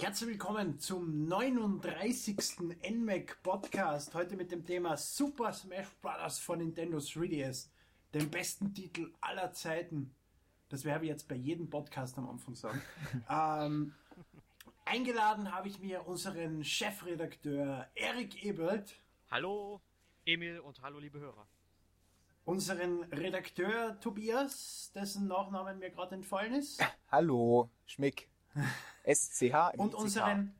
Herzlich willkommen zum 39. NMAC Podcast. Heute mit dem Thema Super Smash Bros. von Nintendo 3DS. Dem besten Titel aller Zeiten. Das werde ich jetzt bei jedem Podcast am Anfang sagen. ähm, eingeladen habe ich mir unseren Chefredakteur Erik Ebelt. Hallo Emil und hallo liebe Hörer. Unseren Redakteur Tobias, dessen Nachnamen mir gerade entfallen ist. Hallo, Schmick. SCH. Und unseren,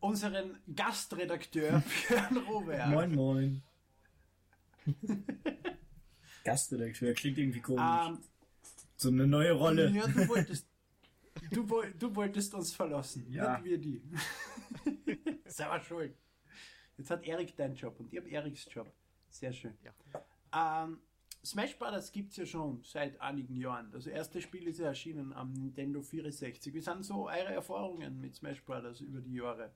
unseren Gastredakteur Björn Robert. Moin, moin. Gastredakteur klingt irgendwie komisch. Um, ähm, so eine neue Rolle. Ja, du wolltest, du, du wolltest uns verlassen, ja. nicht wir die. Selber schuld. Jetzt hat Erik deinen Job und ich habe Eriks Job. Sehr schön. Ja. Ähm, Smash Bros. gibt es ja schon seit einigen Jahren. Das erste Spiel ist ja erschienen am Nintendo 64. Wie sind so eure Erfahrungen mit Smash Bros. über die Jahre?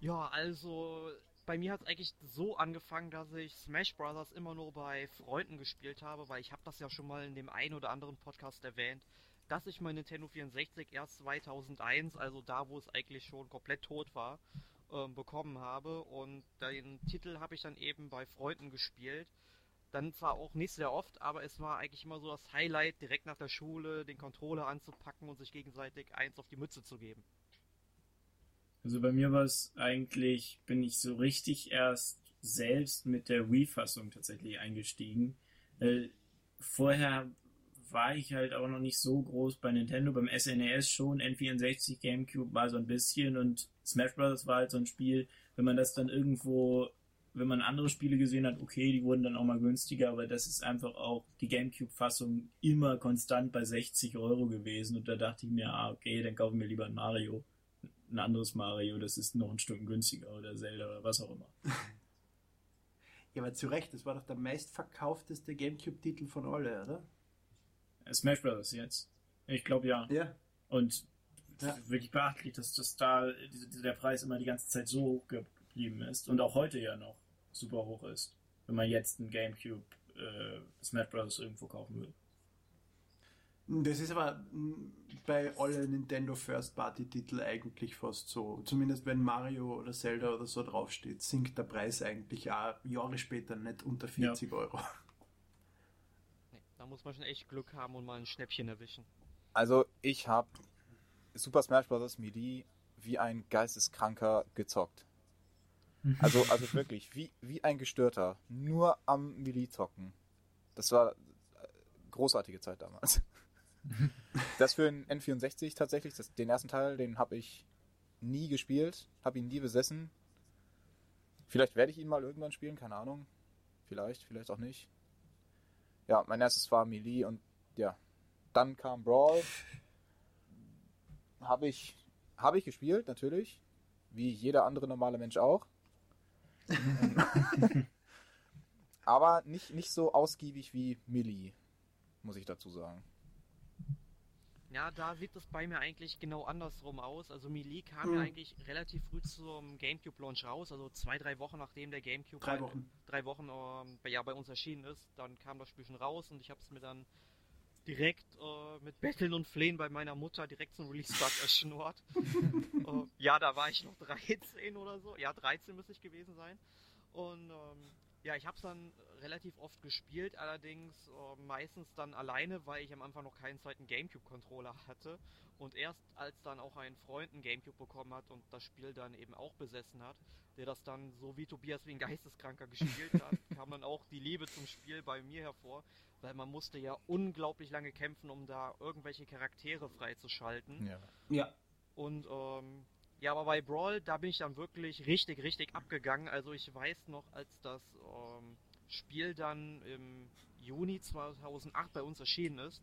Ja, also bei mir hat es eigentlich so angefangen, dass ich Smash Bros. immer nur bei Freunden gespielt habe, weil ich habe das ja schon mal in dem einen oder anderen Podcast erwähnt, dass ich mein Nintendo 64 erst 2001, also da, wo es eigentlich schon komplett tot war, äh, bekommen habe. Und den Titel habe ich dann eben bei Freunden gespielt. Dann zwar auch nicht sehr oft, aber es war eigentlich immer so das Highlight, direkt nach der Schule den Controller anzupacken und sich gegenseitig eins auf die Mütze zu geben. Also bei mir war es eigentlich, bin ich so richtig erst selbst mit der Wii-Fassung tatsächlich eingestiegen. Äh, vorher war ich halt auch noch nicht so groß bei Nintendo, beim SNES e schon, N64, GameCube war so ein bisschen und Smash Bros. war halt so ein Spiel, wenn man das dann irgendwo wenn man andere Spiele gesehen hat, okay, die wurden dann auch mal günstiger, aber das ist einfach auch die GameCube-Fassung immer konstant bei 60 Euro gewesen und da dachte ich mir, ah, okay, dann kaufen wir lieber ein Mario, ein anderes Mario, das ist noch ein Stück günstiger oder Zelda oder was auch immer. Ja, aber zu Recht, das war doch der meistverkaufteste GameCube-Titel von alle, oder? Smash Bros. jetzt. Ich glaube ja. Ja. Und ja. wirklich beachtlich, dass, dass da der Preis immer die ganze Zeit so hoch geblieben ist und auch heute ja noch super hoch ist, wenn man jetzt ein GameCube äh, Smash Bros. irgendwo kaufen will. Das ist aber bei allen Nintendo First Party Titel eigentlich fast so. Zumindest wenn Mario oder Zelda oder so draufsteht, sinkt der Preis eigentlich auch Jahre später nicht unter 40 ja. Euro. Nee, da muss man schon echt Glück haben und mal ein Schnäppchen erwischen. Also ich habe Super Smash Bros. Melee wie ein Geisteskranker gezockt. Also, also wirklich, wie, wie ein Gestörter. Nur am Melee zocken. Das war äh, großartige Zeit damals. das für ein N64 tatsächlich, das, den ersten Teil, den habe ich nie gespielt, habe ihn nie besessen. Vielleicht werde ich ihn mal irgendwann spielen, keine Ahnung. Vielleicht, vielleicht auch nicht. Ja, mein erstes war Melee und ja, dann kam Brawl. Habe ich, habe ich gespielt, natürlich. Wie jeder andere normale Mensch auch. Aber nicht, nicht so ausgiebig wie Millie, muss ich dazu sagen. Ja, da sieht es bei mir eigentlich genau andersrum aus. Also Melee kam mhm. ja eigentlich relativ früh zum GameCube Launch raus, also zwei, drei Wochen nachdem der GameCube drei Wochen, drei Wochen ähm, ja, bei uns erschienen ist. Dann kam das Spiel schon raus und ich habe es mir dann direkt äh, mit Betteln und Flehen bei meiner Mutter direkt zum Release-Start erschnurrt. äh, ja, da war ich noch 13 oder so. Ja, 13 müsste ich gewesen sein. Und ähm, ja, ich habe es dann relativ oft gespielt, allerdings äh, meistens dann alleine, weil ich am Anfang noch keinen zweiten GameCube-Controller hatte. Und erst als dann auch ein Freund einen GameCube bekommen hat und das Spiel dann eben auch besessen hat, der das dann so wie Tobias wie ein Geisteskranker gespielt hat, kam dann auch die Liebe zum Spiel bei mir hervor, weil man musste ja unglaublich lange kämpfen, um da irgendwelche Charaktere freizuschalten. Ja. ja. Und ähm, ja, aber bei Brawl, da bin ich dann wirklich richtig, richtig abgegangen. Also ich weiß noch, als das ähm, Spiel dann im Juni 2008 bei uns erschienen ist,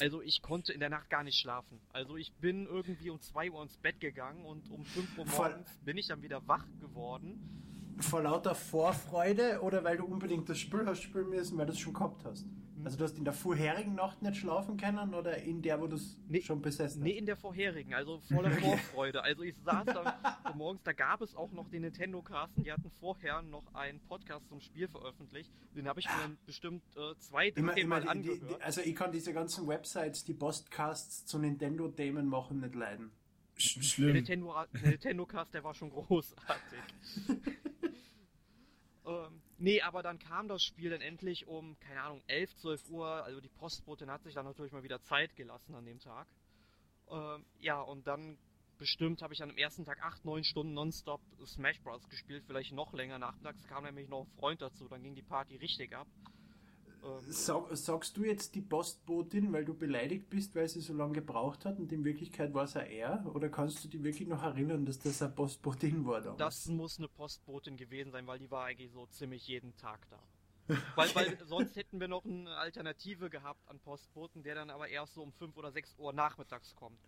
also ich konnte in der Nacht gar nicht schlafen. Also ich bin irgendwie um 2 Uhr ins Bett gegangen und um 5 Uhr morgens bin ich dann wieder wach geworden. Vor lauter Vorfreude oder weil du unbedingt das Spiel hast spielen müssen, weil du es schon gehabt hast? Mhm. Also du hast in der vorherigen Nacht nicht schlafen können oder in der, wo du es nee, schon besessen hast? Nee, in der vorherigen, also voller Vorfreude. Also ich saß dann so morgens, da gab es auch noch den Nintendo Casten, die hatten vorher noch einen Podcast zum Spiel veröffentlicht. Den habe ich mir dann bestimmt äh, zwei, drei immer, Mal angehört. Die, die, also ich kann diese ganzen Websites, die Postcasts zu Nintendo-Themen machen, nicht leiden. Schlimm. Der Nintendo, der Nintendo Cast, der war schon großartig. ähm, nee, aber dann kam das Spiel dann endlich um, keine Ahnung, 11, 12 Uhr. Also die Postbotin hat sich dann natürlich mal wieder Zeit gelassen an dem Tag. Ähm, ja, und dann bestimmt habe ich an dem ersten Tag 8, 9 Stunden nonstop Smash Bros. gespielt, vielleicht noch länger. Nachmittags kam nämlich noch ein Freund dazu, dann ging die Party richtig ab. Ähm, Sag, sagst du jetzt die Postbotin, weil du beleidigt bist, weil sie so lange gebraucht hat und in Wirklichkeit war es ja er? Oder kannst du dich wirklich noch erinnern, dass das eine Postbotin war damals? Das muss eine Postbotin gewesen sein, weil die war eigentlich so ziemlich jeden Tag da. weil, weil sonst hätten wir noch eine Alternative gehabt an Postboten, der dann aber erst so um 5 oder 6 Uhr nachmittags kommt.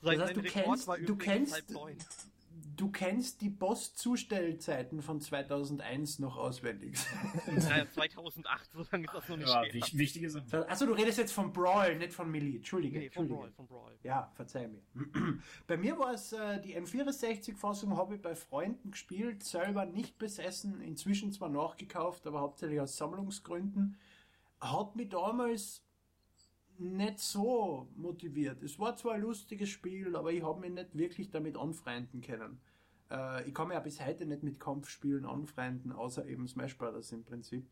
Sein, das heißt, du kennst, du kennst, du kennst die Postzustellzeiten von 2001 noch auswendig. Naja, 2008, so lange ist das noch nicht ja, her. Wichtige Sache. Achso, du redest jetzt von Brawl, nicht von Melee. Entschuldige. Nee, von Brawl, von Brawl. Ja, verzeih mir. bei mir war es äh, die N64-Fassung, habe ich bei Freunden gespielt, selber nicht besessen, inzwischen zwar nachgekauft, aber hauptsächlich aus Sammlungsgründen. Hat mich damals nicht so motiviert. Es war zwar ein lustiges Spiel, aber ich habe mich nicht wirklich damit anfreunden können. Äh, ich kann mich ja bis heute nicht mit Kampfspielen anfreunden, außer eben Smash Brothers im Prinzip.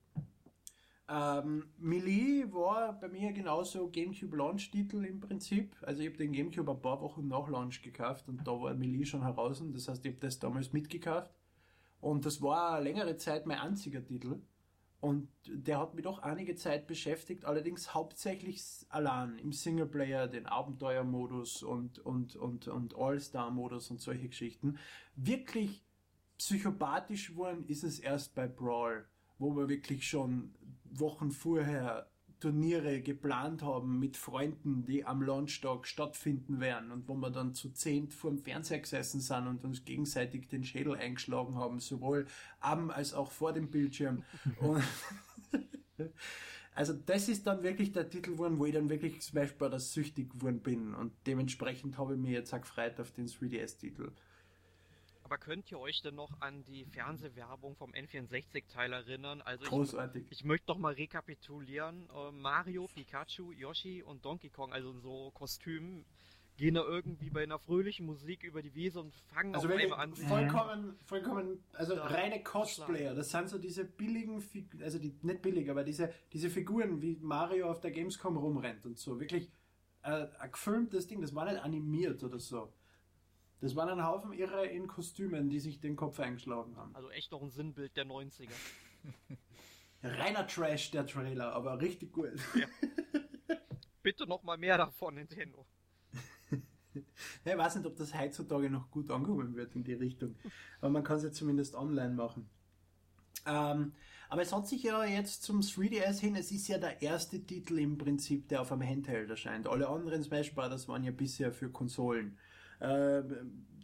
Ähm, Melee war bei mir genauso GameCube Launch-Titel im Prinzip. Also ich habe den GameCube ein paar Wochen nach Launch gekauft und da war Melee schon heraus. Das heißt, ich habe das damals mitgekauft. Und das war längere Zeit mein einziger Titel. Und der hat mich doch einige Zeit beschäftigt, allerdings hauptsächlich allein im Singleplayer, den Abenteuermodus und, und, und, und All-Star-Modus und solche Geschichten. Wirklich psychopathisch geworden ist es erst bei Brawl, wo wir wirklich schon Wochen vorher Turniere geplant haben mit Freunden, die am Launchtag stattfinden werden und wo wir dann zu zehnt vor dem Fernseher gesessen sind und uns gegenseitig den Schädel eingeschlagen haben, sowohl am als auch vor dem Bildschirm. also das ist dann wirklich der Titel geworden, wo ich dann wirklich Smash Bros. süchtig geworden bin und dementsprechend habe ich mir jetzt auch gefreut auf den 3DS-Titel. Aber könnt ihr euch denn noch an die Fernsehwerbung vom N64-Teil erinnern? Also Großartig. Ich, ich möchte noch mal rekapitulieren. Äh, Mario, Pikachu, Yoshi und Donkey Kong, also in so Kostümen, gehen da irgendwie bei einer fröhlichen Musik über die Wiese und fangen also auf einmal an. Vollkommen, vollkommen, also ja, reine Cosplayer. Das sind so diese billigen, also die, nicht billig, aber diese, diese Figuren, wie Mario auf der Gamescom rumrennt und so. Wirklich äh, ein gefilmtes Ding, das war nicht animiert oder so. Das waren ein Haufen Irre in Kostümen, die sich den Kopf eingeschlagen haben. Also echt noch ein Sinnbild der 90er. Reiner Trash, der Trailer, aber richtig gut. Ja. Bitte noch mal mehr davon, Nintendo. ich weiß nicht, ob das heutzutage noch gut ankommen wird in die Richtung. Aber man kann es ja zumindest online machen. Ähm, aber es hat sich ja jetzt zum 3DS hin, es ist ja der erste Titel im Prinzip, der auf einem Handheld erscheint. Alle anderen Smash Bros. waren ja bisher für Konsolen. Äh,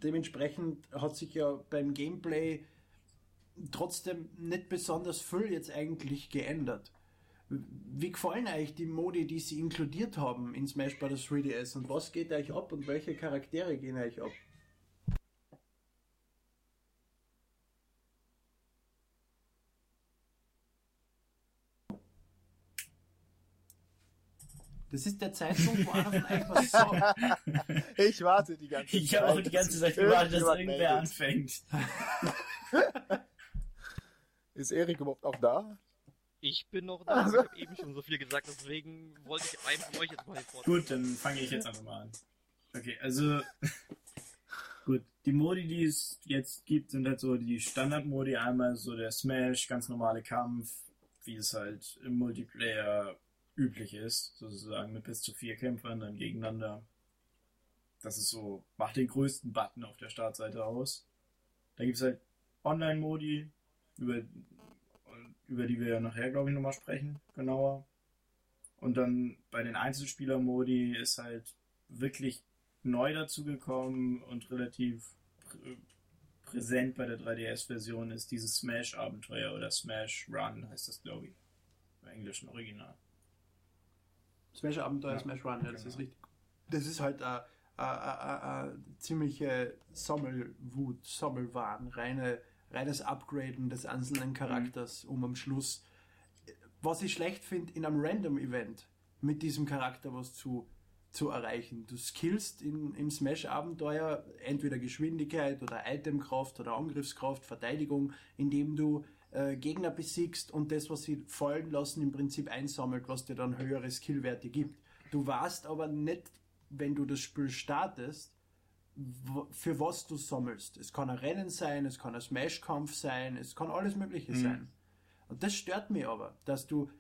dementsprechend hat sich ja beim Gameplay trotzdem nicht besonders viel jetzt eigentlich geändert. Wie gefallen euch die Modi, die sie inkludiert haben in Smash Bros. 3DS und was geht euch ab und welche Charaktere gehen euch ab? Das ist der Zeitpunkt, wo einer von euch was sagt. Ich warte die ganze Zeit. Ich habe auch die ganze Zeit gewartet, dass irgendwer anfängt. ist Erik überhaupt auch da? Ich bin noch da. Also. Ich habe eben schon so viel gesagt, deswegen wollte ich einen von euch jetzt mal fort. Gut, dann fange ich jetzt einfach mal an. Okay, also gut, die Modi, die es jetzt gibt, sind halt so die Standard-Modi. Einmal so der Smash, ganz normale Kampf, wie es halt im Multiplayer üblich ist, sozusagen mit bis zu vier Kämpfern dann gegeneinander. Das ist so, macht den größten Button auf der Startseite aus. Da gibt es halt Online-Modi, über, über die wir nachher, glaube ich, nochmal sprechen, genauer. Und dann bei den Einzelspieler-Modi ist halt wirklich neu dazugekommen und relativ prä präsent bei der 3DS-Version ist dieses Smash-Abenteuer oder Smash Run heißt das, glaube ich, im englischen Original. Smash Abenteuer, ja, Smash Run, ja, das genau. ist richtig. Das ist halt eine, eine, eine ziemliche Sammelwut, Sammelwahn, reine, reines Upgraden des einzelnen Charakters, mhm. um am Schluss, was ich schlecht finde, in einem Random Event mit diesem Charakter was zu zu erreichen. Du skillst in, im Smash-Abenteuer entweder Geschwindigkeit oder Itemkraft oder Angriffskraft, Verteidigung, indem du äh, Gegner besiegst und das, was sie fallen lassen, im Prinzip einsammelt, was dir dann höhere Skillwerte gibt. Du weißt aber nicht, wenn du das Spiel startest, für was du sammelst. Es kann ein Rennen sein, es kann ein Smash-Kampf sein, es kann alles Mögliche mhm. sein. Und das stört mich aber, dass du,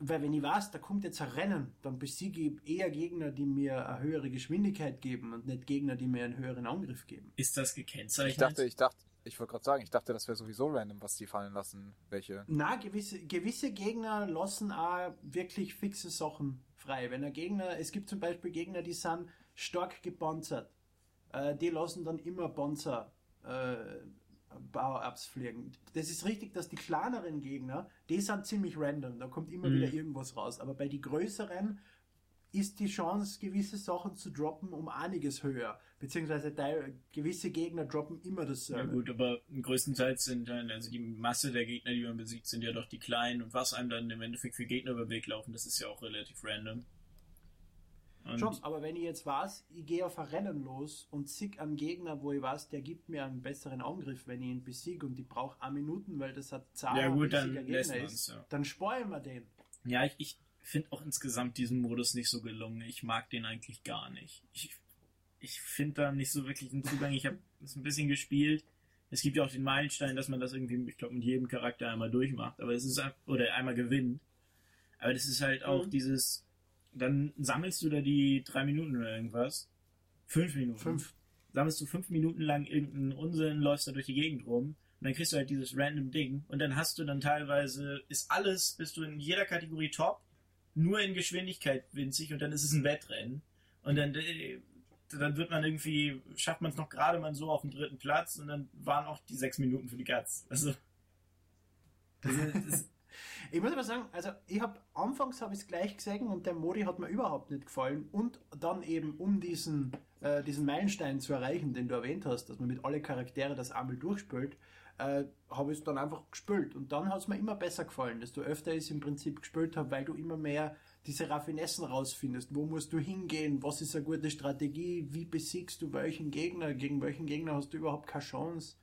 weil wenn ich weiß, da kommt jetzt ein Rennen, dann besiege ich eher Gegner, die mir eine höhere Geschwindigkeit geben und nicht Gegner, die mir einen höheren Angriff geben. Ist das gekennzeichnet? Ich dachte, ich dachte, ich wollte gerade sagen, ich dachte, das wäre sowieso random, was die fallen lassen, welche. Na, gewisse, gewisse Gegner lassen auch wirklich fixe Sachen frei. Wenn ein Gegner, es gibt zum Beispiel Gegner, die sind stark gepanzert. Äh, die lassen dann immer Panzer äh, Power-Ups fliegen. Das ist richtig, dass die kleineren Gegner, die sind ziemlich random, da kommt immer mhm. wieder irgendwas raus. Aber bei den größeren ist die Chance, gewisse Sachen zu droppen, um einiges höher. Beziehungsweise gewisse Gegner droppen immer dasselbe. Ja gut, aber größtenteils sind dann, also die Masse der Gegner, die man besiegt, sind ja doch die kleinen und was einem dann im Endeffekt für Gegner über den Weg laufen, das ist ja auch relativ random. Und Schon, aber wenn ich jetzt weiß, ich gehe auf ein Rennen los und sieg einen Gegner, wo ich weiß, der gibt mir einen besseren Angriff, wenn ich ihn besiege und ich brauche eine Minuten, weil das hat Zahl ja, gut, dann Gegner ist, ja. dann sparen wir den. Ja, ich, ich finde auch insgesamt diesen Modus nicht so gelungen. Ich mag den eigentlich gar nicht. Ich, ich finde da nicht so wirklich einen Zugang. Ich habe es ein bisschen gespielt. Es gibt ja auch den Meilenstein, dass man das irgendwie, ich glaube, mit jedem Charakter einmal durchmacht, aber es ist oder einmal gewinnt. Aber das ist halt auch mhm. dieses, dann sammelst du da die drei Minuten oder irgendwas. Fünf Minuten. Fünf. Sammelst du fünf Minuten lang irgendeinen Unsinn, läufst da durch die Gegend rum und dann kriegst du halt dieses random Ding und dann hast du dann teilweise, ist alles, bist du in jeder Kategorie top, nur in Geschwindigkeit winzig und dann ist es ein Wettrennen und dann, äh, dann wird man irgendwie, schafft man es noch gerade mal so auf dem dritten Platz und dann waren auch die sechs Minuten für die Katz. Also, das, das, ich muss aber sagen, also ich habe anfangs habe ich es gleich gesehen und der Modi hat mir überhaupt nicht gefallen und dann eben um diesen äh, diesen Meilenstein zu erreichen, den du erwähnt hast, dass man mit alle Charaktere das einmal durchspielt, äh, habe ich es dann einfach gespielt und dann hat es mir immer besser gefallen, desto öfter ich es im Prinzip gespielt habe, weil du immer mehr diese Raffinessen rausfindest. Wo musst du hingehen? Was ist eine gute Strategie? Wie besiegst du welchen Gegner? Gegen welchen Gegner hast du überhaupt keine Chance?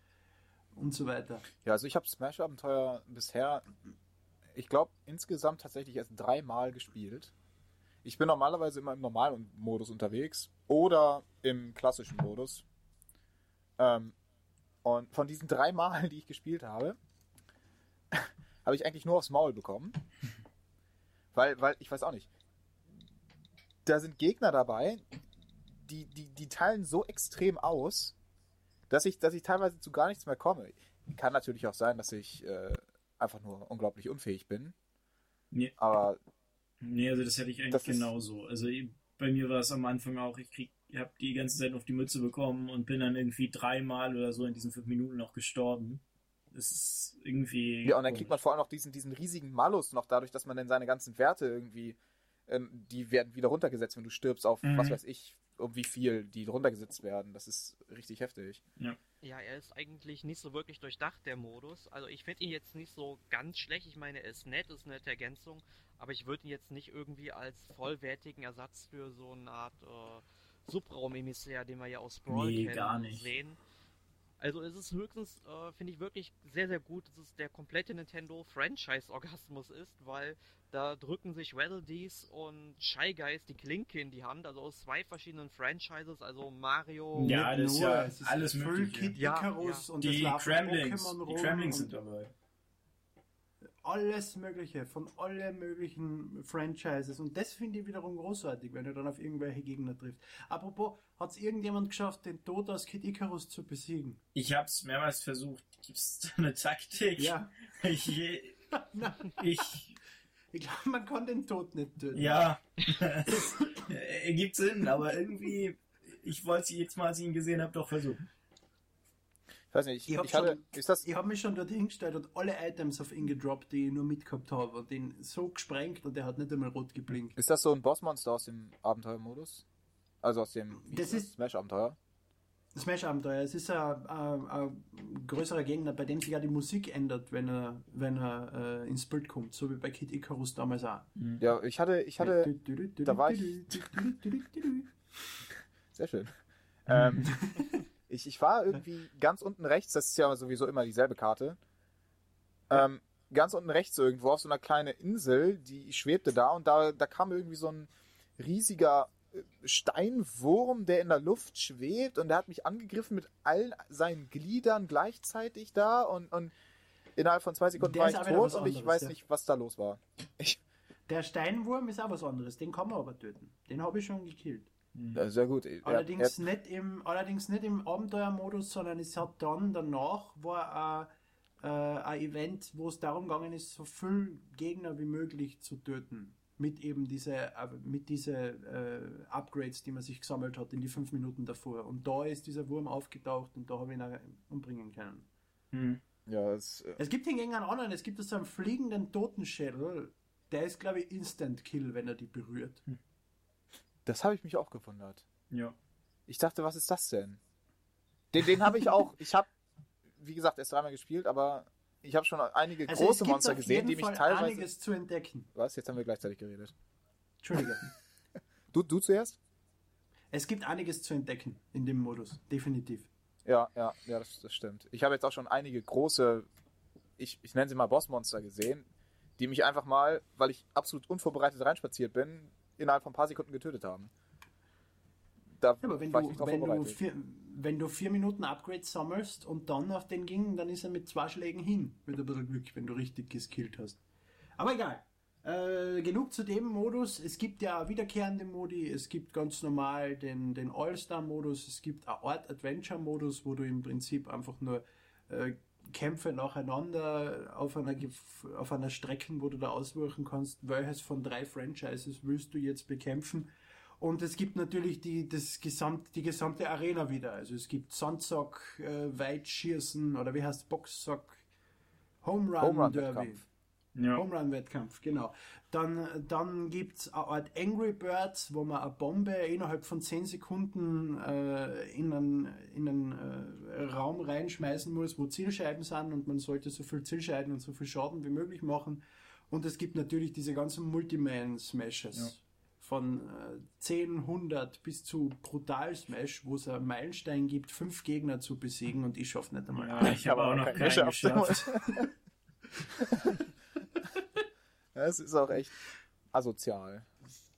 Und so weiter. Ja, also ich habe Smash-Abenteuer bisher ich glaube, insgesamt tatsächlich erst dreimal gespielt. Ich bin normalerweise immer im normalen Modus unterwegs oder im klassischen Modus. Ähm, und von diesen drei Malen, die ich gespielt habe, habe ich eigentlich nur aufs Maul bekommen. Weil, weil, ich weiß auch nicht. Da sind Gegner dabei, die, die, die teilen so extrem aus, dass ich, dass ich teilweise zu gar nichts mehr komme. Kann natürlich auch sein, dass ich äh, einfach nur unglaublich unfähig bin. Nee. Aber. Nee, also das hätte ich eigentlich genauso. Also bei mir war es am Anfang auch, ich krieg, ich habe die ganze Zeit auf die Mütze bekommen und bin dann irgendwie dreimal oder so in diesen fünf Minuten noch gestorben. Das ist irgendwie. Ja, und dann kriegt man vor allem noch diesen, diesen riesigen Malus noch dadurch, dass man dann seine ganzen Werte irgendwie, ähm, die werden wieder runtergesetzt, wenn du stirbst auf, mhm. was weiß ich, um wie viel die runtergesetzt werden. Das ist richtig heftig. Ja. Ja, er ist eigentlich nicht so wirklich durchdacht, der Modus. Also ich finde ihn jetzt nicht so ganz schlecht. Ich meine, er ist nett, ist eine nette Ergänzung, aber ich würde ihn jetzt nicht irgendwie als vollwertigen Ersatz für so eine Art äh, Subraum-Emissär, den wir ja aus Brawl nee, kennen, sehen. Also es ist höchstens, äh, finde ich wirklich sehr, sehr gut, dass es der komplette Nintendo-Franchise-Orgasmus ist, weil da drücken sich Waddle und Shy Guys die Klinke in die Hand, also aus zwei verschiedenen Franchises, also Mario. Ja, das ist ja es ist alles mögliche. Kid ja, Icarus ja. und die Kremlings, die Kremlings sind dabei alles Mögliche, von allen möglichen Franchises. Und das finde ich wiederum großartig, wenn du dann auf irgendwelche Gegner triffst. Apropos, hat es irgendjemand geschafft, den Tod aus Kid Icarus zu besiegen? Ich habe es mehrmals versucht. Gibt es eine Taktik? Ja. Ich, ich, ich glaube, man kann den Tod nicht töten. Ja, ergibt Sinn, aber irgendwie, ich wollte es jetzt mal, als ich ihn gesehen habe, doch versuchen. Ich weiß nicht, ich, ich, ich hatte, ist das... Ich habe mich schon dorthin gestellt und alle Items auf ihn gedroppt, die ich nur mitgehabt habe und den so gesprengt und der hat nicht einmal rot geblinkt. Ist das so ein Bossmonster aus dem Abenteuermodus? Also aus dem Smash-Abenteuer? Smash-Abenteuer. Es ist ein, ein, ein, größerer Gegner, bei dem sich ja die Musik ändert, wenn er, wenn er äh, ins Bild kommt, so wie bei Kid Icarus damals auch. Ja, ich hatte, ich hatte, da war ich. Sehr schön. ähm, ich, ich war irgendwie ganz unten rechts, das ist ja sowieso immer dieselbe Karte. Ähm, ganz unten rechts irgendwo auf so einer kleinen Insel, die schwebte da und da, da kam irgendwie so ein riesiger Steinwurm, der in der Luft schwebt und der hat mich angegriffen mit all seinen Gliedern gleichzeitig da und, und innerhalb von zwei Sekunden der war ich tot anderes, und ich weiß ja. nicht, was da los war. Ich der Steinwurm ist auch was anderes, den kann man aber töten. Den habe ich schon gekillt. Ja, sehr gut. Allerdings, er, er, nicht im, allerdings nicht im Abenteuermodus, sondern es hat dann danach war ein, äh, ein Event, wo es darum gegangen ist, so viele Gegner wie möglich zu töten mit eben diese, äh, mit diese äh, Upgrades, die man sich gesammelt hat in die fünf Minuten davor. Und da ist dieser Wurm aufgetaucht und da habe ich ihn umbringen können. Mhm. Ja, es, äh es gibt hingegen einen anderen, es gibt so einen fliegenden Totenschädel, der ist, glaube ich, Instant Kill, wenn er die berührt. Hm. Das habe ich mich auch gewundert. Ja. Ich dachte, was ist das denn? Den, den habe ich auch, ich habe, wie gesagt, erst dreimal gespielt, aber ich habe schon einige also große Monster gesehen, die mich Fall teilweise. einiges zu entdecken. Was? Jetzt haben wir gleichzeitig geredet. Entschuldige. du, du zuerst? Es gibt einiges zu entdecken in dem Modus, definitiv. Ja, ja, ja, das, das stimmt. Ich habe jetzt auch schon einige große, ich, ich nenne sie mal Bossmonster gesehen, die mich einfach mal, weil ich absolut unvorbereitet reinspaziert bin, innerhalb von ein paar Sekunden getötet haben. Da ja, aber wenn, du, wenn, du vier, wenn du vier Minuten Upgrades sammelst und dann auf den ging, dann ist er mit zwei Schlägen hin. Mit ein bisschen Glück, wenn du richtig geskillt hast. Aber egal. Äh, genug zu dem Modus. Es gibt ja wiederkehrende Modi. Es gibt ganz normal den, den All-Star-Modus. Es gibt einen Art-Adventure-Modus, wo du im Prinzip einfach nur äh, Kämpfe nacheinander auf einer, auf einer Strecke, wo du da auswirken kannst, welches von drei Franchises willst du jetzt bekämpfen. Und es gibt natürlich die, das gesamt, die gesamte Arena wieder. Also es gibt Sandsack, äh, Weitschießen oder wie heißt Boxsack, Home Run, Home Run Derby. Wettkampf. Ja. Home Run Wettkampf, genau. Dann, dann gibt es eine Art Angry Birds, wo man eine Bombe innerhalb von 10 Sekunden äh, in einen, in einen äh, Raum reinschmeißen muss, wo Zielscheiben sind und man sollte so viel Zielscheiben und so viel Schaden wie möglich machen. Und es gibt natürlich diese ganzen Multiman-Smashes. Ja von äh, 10, 100 bis zu Brutal Smash, wo es einen Meilenstein gibt, fünf Gegner zu besiegen und ich schaffe nicht einmal. Ja, ich habe auch noch keinen geschafft. ja, es ist auch echt asozial,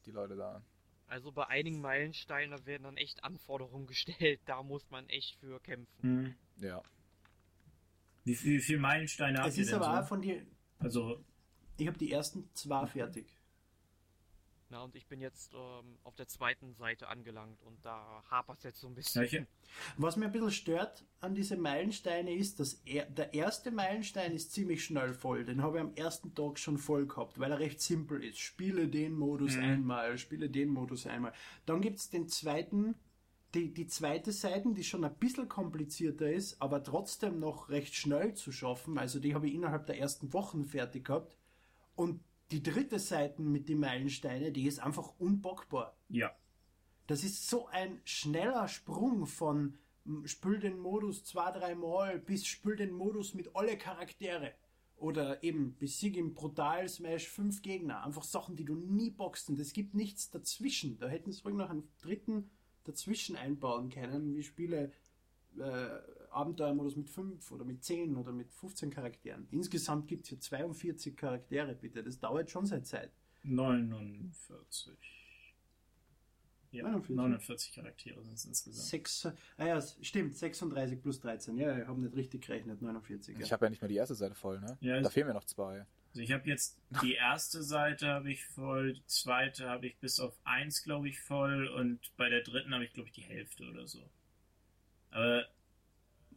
die Leute da. Also bei einigen Meilensteinen werden dann echt Anforderungen gestellt, da muss man echt für kämpfen. Mhm. Ja. Wie viele viel Meilensteine habt ihr denn aber so? von dir. Also. Ich habe die ersten zwei fertig. Na, und ich bin jetzt ähm, auf der zweiten Seite angelangt und da hapert es jetzt so ein bisschen. Okay. Was mir ein bisschen stört an diese Meilensteine ist, dass er, der erste Meilenstein ist ziemlich schnell voll. Den habe ich am ersten Tag schon voll gehabt, weil er recht simpel ist. Spiele den Modus mhm. einmal, spiele den Modus einmal. Dann gibt es den zweiten, die, die zweite Seite, die schon ein bisschen komplizierter ist, aber trotzdem noch recht schnell zu schaffen. Also die habe ich innerhalb der ersten Wochen fertig gehabt. Und die dritte Seite mit den Meilensteinen, die ist einfach unbockbar. Ja. Das ist so ein schneller Sprung von spül den Modus zwei, dreimal bis spül den Modus mit alle Charaktere. Oder eben besieg im Brutal Smash fünf Gegner. Einfach Sachen, die du nie boxst. Und es gibt nichts dazwischen. Da hätten sie ruhig noch einen dritten dazwischen einbauen können, wie Spiele äh, Abenteuermodus mit 5 oder mit 10 oder mit 15 Charakteren. Insgesamt gibt es hier 42 Charaktere, bitte. Das dauert schon seit Zeit. 49. Ja, 49, 49 Charaktere sind es insgesamt. Sechs, ah ja, stimmt, 36 plus 13. Ja, ich habe nicht richtig gerechnet, 49. Ich habe ja nicht mal die erste Seite voll, ne? Ja, da fehlen mir noch zwei. Also ich habe jetzt die erste Seite habe ich voll, die zweite habe ich bis auf 1, glaube ich, voll und bei der dritten habe ich, glaube ich, die Hälfte oder so. Aber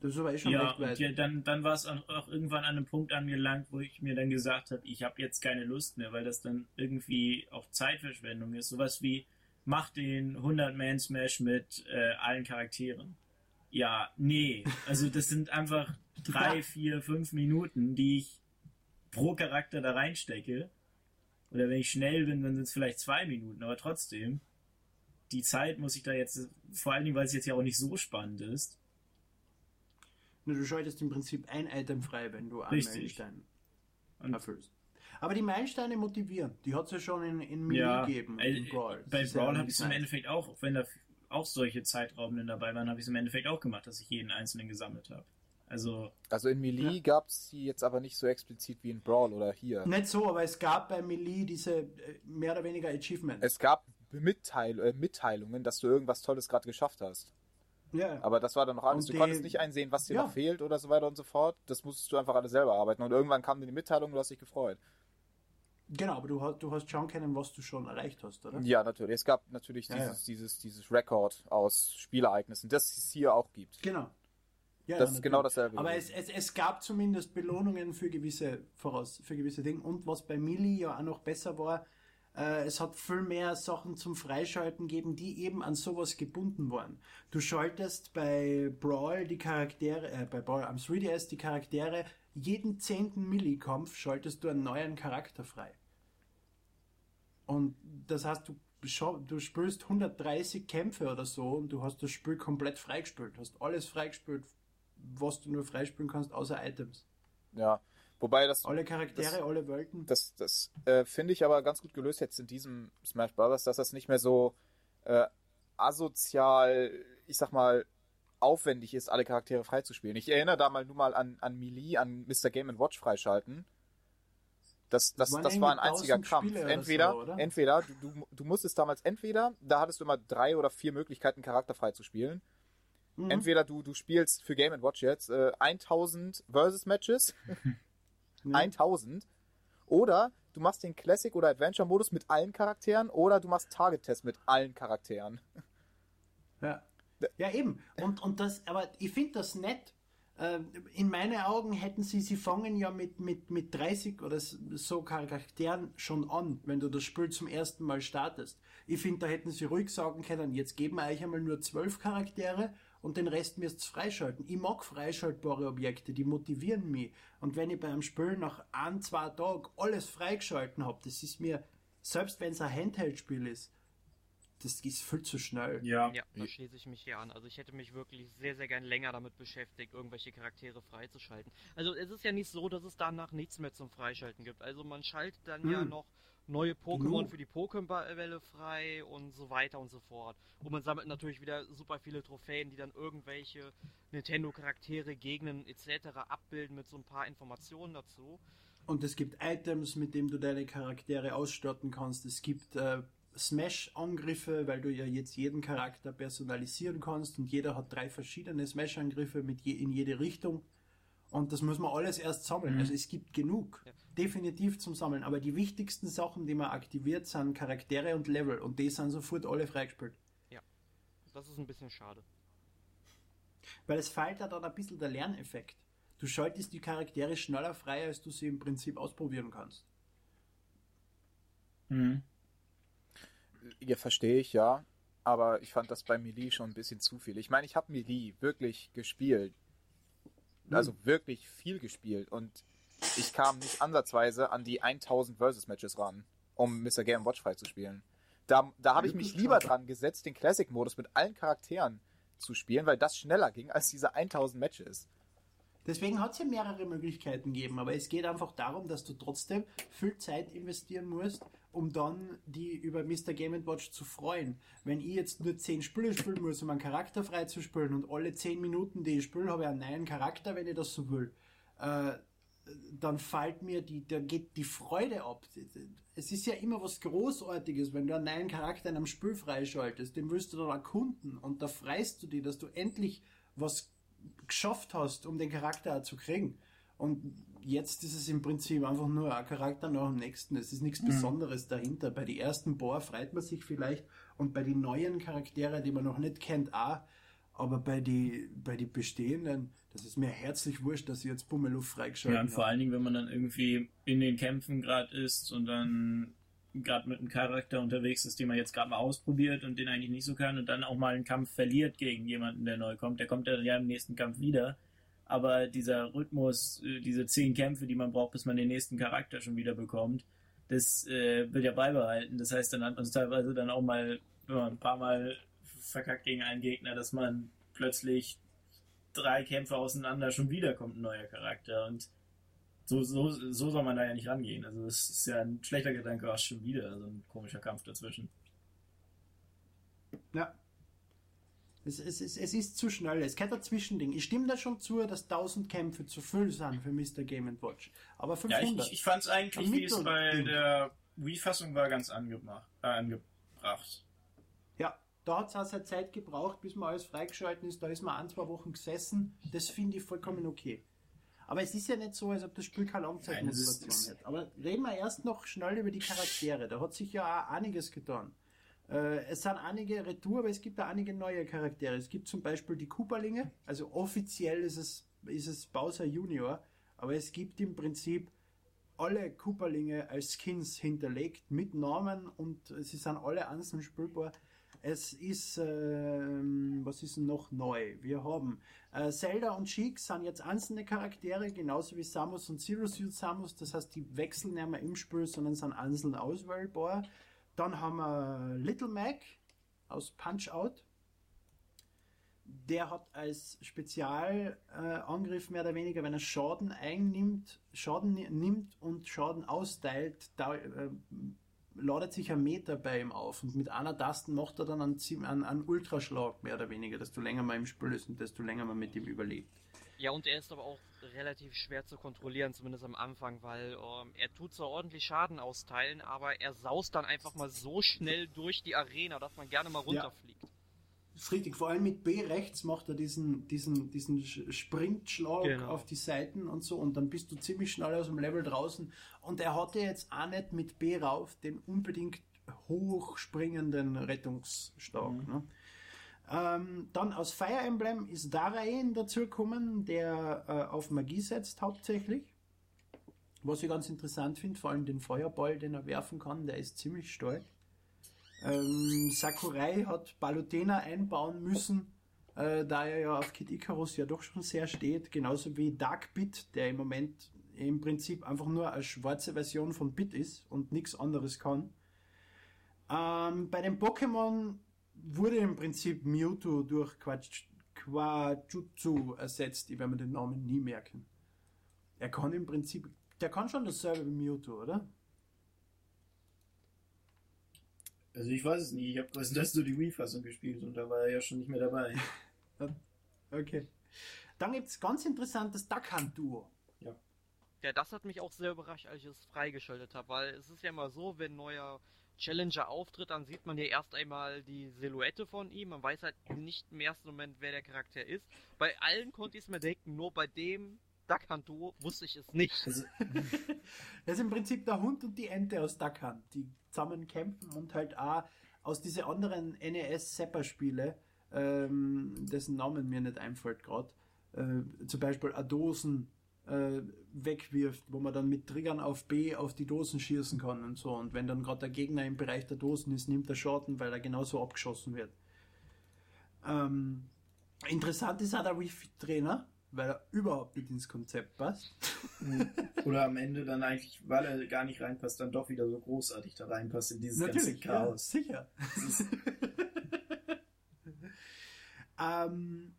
das ist aber eh schon ja, recht weit. Ja, dann, dann war es auch irgendwann an einem Punkt angelangt, wo ich mir dann gesagt habe, ich habe jetzt keine Lust mehr, weil das dann irgendwie auch Zeitverschwendung ist. Sowas wie, mach den 100-Man-Smash mit äh, allen Charakteren. Ja, nee. Also das sind einfach drei, vier, fünf Minuten, die ich pro Charakter da reinstecke. Oder wenn ich schnell bin, dann sind es vielleicht zwei Minuten, aber trotzdem. Die Zeit muss ich da jetzt, vor allen Dingen, weil es jetzt ja auch nicht so spannend ist. Du schaltest im Prinzip ein Item frei, wenn du einen Meilenstein erfüllst. Aber die Meilensteine motivieren. Die hat es ja schon in, in Melee ja, gegeben. Äh, Brawl. Bei Brawl ja habe ich es im Endeffekt auch, wenn da auch solche Zeitraubenden dabei waren, habe ich es im Endeffekt auch gemacht, dass ich jeden einzelnen gesammelt habe. Also, also in Melee ja. gab es sie jetzt aber nicht so explizit wie in Brawl oder hier. Nicht so, aber es gab bei Melee diese äh, mehr oder weniger Achievements. Es gab Mitteil äh, Mitteilungen, dass du irgendwas Tolles gerade geschafft hast. Ja. Aber das war dann noch alles. Und du die, konntest nicht einsehen, was dir ja. noch fehlt oder so weiter und so fort. Das musstest du einfach alles selber arbeiten. Und irgendwann kam die Mitteilung, du hast dich gefreut. Genau, aber du hast, du hast schauen können, was du schon erreicht hast, oder? Ja, natürlich. Es gab natürlich ja, dieses, ja. dieses, dieses Rekord aus Spielereignissen, das es hier auch gibt. Genau. Ja, das ist genau dasselbe. Aber es, es, es gab zumindest Belohnungen für gewisse voraus, für gewisse Dinge. Und was bei Mili ja auch noch besser war, äh, es hat viel mehr Sachen zum Freischalten gegeben, die eben an sowas gebunden waren. Du schaltest bei Brawl die Charaktere, äh, bei Brawl am 3DS die Charaktere, jeden zehnten Millikampf schaltest du einen neuen Charakter frei. Und das heißt, du, du spielst 130 Kämpfe oder so und du hast das Spiel komplett freigespielt. Du hast alles freigespielt, was du nur freispielen kannst, außer Items. Ja, wobei das. Alle Charaktere, das, alle Welten. Das, das äh, finde ich aber ganz gut gelöst jetzt in diesem Smash Bros., dass das nicht mehr so äh, asozial, ich sag mal, aufwendig ist, alle Charaktere freizuspielen. Ich erinnere da mal nur mal an, an Melee, an Mr. Game Watch freischalten. Das, das, das, das war ein einziger Kampf. Entweder, so, entweder du, du, du musstest damals entweder, da hattest du immer drei oder vier Möglichkeiten, Charakter frei zu spielen. Mhm. Entweder du, du spielst für Game Watch jetzt äh, 1000 Versus Matches, mhm. 1000, oder du machst den Classic oder Adventure Modus mit allen Charakteren, oder du machst Target Test mit allen Charakteren. Ja. Ja, eben. Und, und das, aber ich finde das nett, äh, in meinen Augen hätten sie, sie fangen ja mit, mit, mit 30 oder so Charakteren schon an, wenn du das Spiel zum ersten Mal startest. Ich finde, da hätten sie ruhig sagen können, jetzt geben wir euch einmal nur zwölf Charaktere und den Rest müsst ihr freischalten. Ich mag freischaltbare Objekte, die motivieren mich. Und wenn ich beim Spiel nach ein, zwei Tagen alles freigeschalten habe, das ist mir, selbst wenn es ein Handheld-Spiel ist, das ist viel zu schnell. Ja, ja da schließe ich mich hier an. Also ich hätte mich wirklich sehr, sehr gern länger damit beschäftigt, irgendwelche Charaktere freizuschalten. Also es ist ja nicht so, dass es danach nichts mehr zum Freischalten gibt. Also man schaltet dann hm. ja noch neue Pokémon für die Pokémon-Welle frei und so weiter und so fort. Und man sammelt natürlich wieder super viele Trophäen, die dann irgendwelche Nintendo-Charaktere, Gegnen etc. abbilden mit so ein paar Informationen dazu. Und es gibt Items, mit denen du deine Charaktere ausstatten kannst. Es gibt äh, Smash-Angriffe, weil du ja jetzt jeden Charakter personalisieren kannst und jeder hat drei verschiedene Smash-Angriffe mit je, in jede Richtung. Und das muss man alles erst sammeln. Mhm. Also es gibt genug. Ja. Definitiv zum Sammeln. Aber die wichtigsten Sachen, die man aktiviert, sind Charaktere und Level. Und die sind sofort alle freigespielt. Ja. Das ist ein bisschen schade. Weil es fehlt ja dann ein bisschen der Lerneffekt. Du schaltest die Charaktere schneller frei, als du sie im Prinzip ausprobieren kannst. Mhm. Ja, verstehe ich, ja. Aber ich fand das bei Melee schon ein bisschen zu viel. Ich meine, ich habe Melee wirklich gespielt. Also wirklich viel gespielt. Und ich kam nicht ansatzweise an die 1000 Versus-Matches ran, um Mr. Game Watch freizuspielen. Da, da habe ich mich lieber dran gesetzt, den Classic-Modus mit allen Charakteren zu spielen, weil das schneller ging als diese 1000 Matches. Deswegen hat es ja mehrere Möglichkeiten gegeben, aber es geht einfach darum, dass du trotzdem viel Zeit investieren musst, um dann die über Mr. Game Watch zu freuen. Wenn ich jetzt nur 10 Spiele spielen muss, um einen Charakter freizuspielen und alle 10 Minuten, die ich spiele, habe ich einen neuen Charakter, wenn ich das so will, äh, dann fällt mir die, da geht die Freude ab. Es ist ja immer was Großartiges, wenn du einen neuen Charakter in einem Spiel freischaltest, den willst du dann erkunden und da freust du dich, dass du endlich was geschafft hast, um den Charakter zu kriegen. Und jetzt ist es im Prinzip einfach nur ein Charakter nach dem nächsten. Es ist nichts mhm. Besonderes dahinter. Bei den ersten Bohr freut man sich vielleicht und bei den neuen Charakteren, die man noch nicht kennt, auch. Aber bei den bei die bestehenden, das ist mir herzlich wurscht, dass sie jetzt Bummeluff freigeschaltet Ja, und vor allen Dingen, wenn man dann irgendwie in den Kämpfen gerade ist und dann gerade mit einem Charakter unterwegs ist, den man jetzt gerade mal ausprobiert und den eigentlich nicht so kann und dann auch mal einen Kampf verliert gegen jemanden, der neu kommt. Der kommt dann ja im nächsten Kampf wieder. Aber dieser Rhythmus, äh, diese zehn Kämpfe, die man braucht, bis man den nächsten Charakter schon wieder bekommt, das äh, wird ja beibehalten. Das heißt, dann hat man es teilweise dann auch mal wenn man ein paar Mal verkackt gegen einen Gegner, dass man plötzlich drei Kämpfe auseinander schon wieder kommt ein neuer Charakter und so, so, so soll man da ja nicht rangehen. Also es ist ja ein schlechter Gedanke, auch schon wieder so ein komischer Kampf dazwischen. Ja. Es, es, es, es ist zu schnell. Es kein Zwischending. Ich stimme da schon zu, dass 1000 Kämpfe zu viel sind für Mr. Game Watch. Aber 500. Ja, ich, ich fand es eigentlich, wie es bei der Wii-Fassung war, ganz angemacht, äh, angebracht. Ja, da hat es auch seine Zeit gebraucht, bis man alles freigeschalten ist. Da ist man ein, zwei Wochen gesessen. Das finde ich vollkommen okay. Aber es ist ja nicht so, als ob das Spiel keine Langzeitmotivation hat. Aber reden wir erst noch schnell über die Charaktere. Da hat sich ja auch einiges getan. Äh, es sind einige Retour, aber es gibt auch einige neue Charaktere. Es gibt zum Beispiel die Cooperlinge. Also offiziell ist es, ist es Bowser Junior. Aber es gibt im Prinzip alle Cooperlinge als Skins hinterlegt mit Namen und sie sind alle einzeln spielbar. Es ist, äh, was ist noch neu? Wir haben äh, Zelda und Sheik sind jetzt einzelne Charaktere, genauso wie Samus und Zero Suit Samus. Das heißt, die wechseln nicht mehr im Spiel, sondern sind einzeln auswählbar. Dann haben wir Little Mac aus Punch Out. Der hat als Spezialangriff äh, mehr oder weniger, wenn er Schaden einnimmt, Schaden nimmt und Schaden austeilt, da, äh, ladet sich ein Meter bei ihm auf und mit einer Taste macht er dann einen, einen, einen Ultraschlag mehr oder weniger, desto länger man im Spiel ist und desto länger man mit ihm überlebt. Ja, und er ist aber auch relativ schwer zu kontrollieren, zumindest am Anfang, weil ähm, er tut zwar ordentlich Schaden austeilen, aber er saust dann einfach mal so schnell durch die Arena, dass man gerne mal runterfliegt. Ja. Das ist richtig, vor allem mit B rechts macht er diesen, diesen, diesen Sprintschlag genau. auf die Seiten und so und dann bist du ziemlich schnell aus dem Level draußen und er hatte jetzt auch nicht mit B rauf den unbedingt hochspringenden Rettungsschlag. Mhm. Ne? Ähm, dann aus Fire Emblem ist Daraen dazugekommen, der äh, auf Magie setzt hauptsächlich. Was ich ganz interessant finde, vor allem den Feuerball, den er werfen kann, der ist ziemlich stark. Ähm, Sakurai hat Balutena einbauen müssen, äh, da er ja auf Kid Icarus ja doch schon sehr steht, genauso wie Dark Bit, der im Moment im Prinzip einfach nur eine schwarze Version von Bit ist und nichts anderes kann. Ähm, bei den Pokémon wurde im Prinzip Mewtwo durch Quatsch, Quajutsu ersetzt. Ich werde mir den Namen nie merken. Er kann im Prinzip, der kann schon dasselbe wie Mewtwo, oder? Also ich weiß es nicht. Ich habe das nur die Wii-Fassung gespielt und da war er ja schon nicht mehr dabei. okay. Dann gibt es ganz interessant das Duck Hunt Duo. Ja. Ja, das hat mich auch sehr überrascht, als ich es freigeschaltet habe, weil es ist ja immer so, wenn neuer Challenger auftritt, dann sieht man ja erst einmal die Silhouette von ihm. Man weiß halt nicht im ersten Moment, wer der Charakter ist. Bei allen konnte ich es mir denken, nur bei dem Duck Hunt Duo wusste ich es nicht. Also, das ist im Prinzip der Hund und die Ente aus Duck Hunt, die zusammen kämpfen und halt auch aus diesen anderen NES-Sepper-Spiele, ähm, dessen Namen mir nicht einfällt gerade, äh, zum Beispiel Adosen äh, wegwirft, wo man dann mit Triggern auf B auf die Dosen schießen kann und so. Und wenn dann gerade der Gegner im Bereich der Dosen ist, nimmt er Schaden, weil er genauso abgeschossen wird. Ähm, interessant ist auch der Wii-Trainer, weil er überhaupt nicht ins Konzept passt. Oder am Ende dann eigentlich, weil er gar nicht reinpasst, dann doch wieder so großartig da reinpasst in dieses Natürlich, ganze Chaos. Ja, sicher. ähm,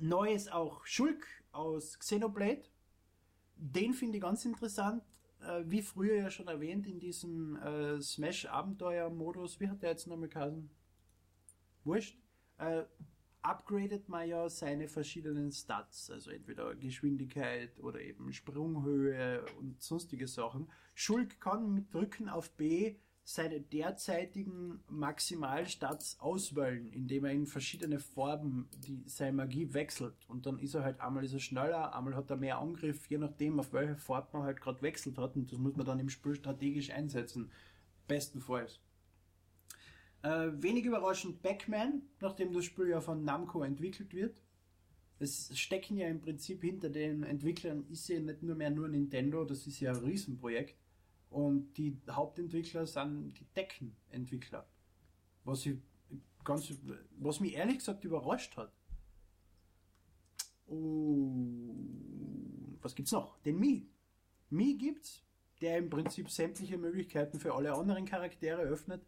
neu ist auch Schulk aus Xenoblade. Den finde ich ganz interessant. Äh, wie früher ja schon erwähnt, in diesem äh, Smash-Abenteuer-Modus, wie hat der jetzt nochmal geheißen? Wurscht. Äh, upgradet man ja seine verschiedenen Stats, also entweder Geschwindigkeit oder eben Sprunghöhe und sonstige Sachen. Schulk kann mit Drücken auf B seine derzeitigen Maximalstats auswählen, indem er in verschiedene Farben die, seine Magie wechselt. Und dann ist er halt einmal ist er schneller, einmal hat er mehr Angriff, je nachdem, auf welche Farbe man halt gerade wechselt hat. Und das muss man dann im Spiel strategisch einsetzen. Bestenfalls. Äh, wenig überraschend Pac-Man, nachdem das Spiel ja von Namco entwickelt wird. Es stecken ja im Prinzip hinter den Entwicklern ist ja nicht nur mehr nur Nintendo, das ist ja ein Riesenprojekt. Und die Hauptentwickler sind die Deckenentwickler. Was ich ganz, was mich ehrlich gesagt überrascht hat. Und was gibt's noch? Den Mi. Mi gibt's, der im Prinzip sämtliche Möglichkeiten für alle anderen Charaktere öffnet.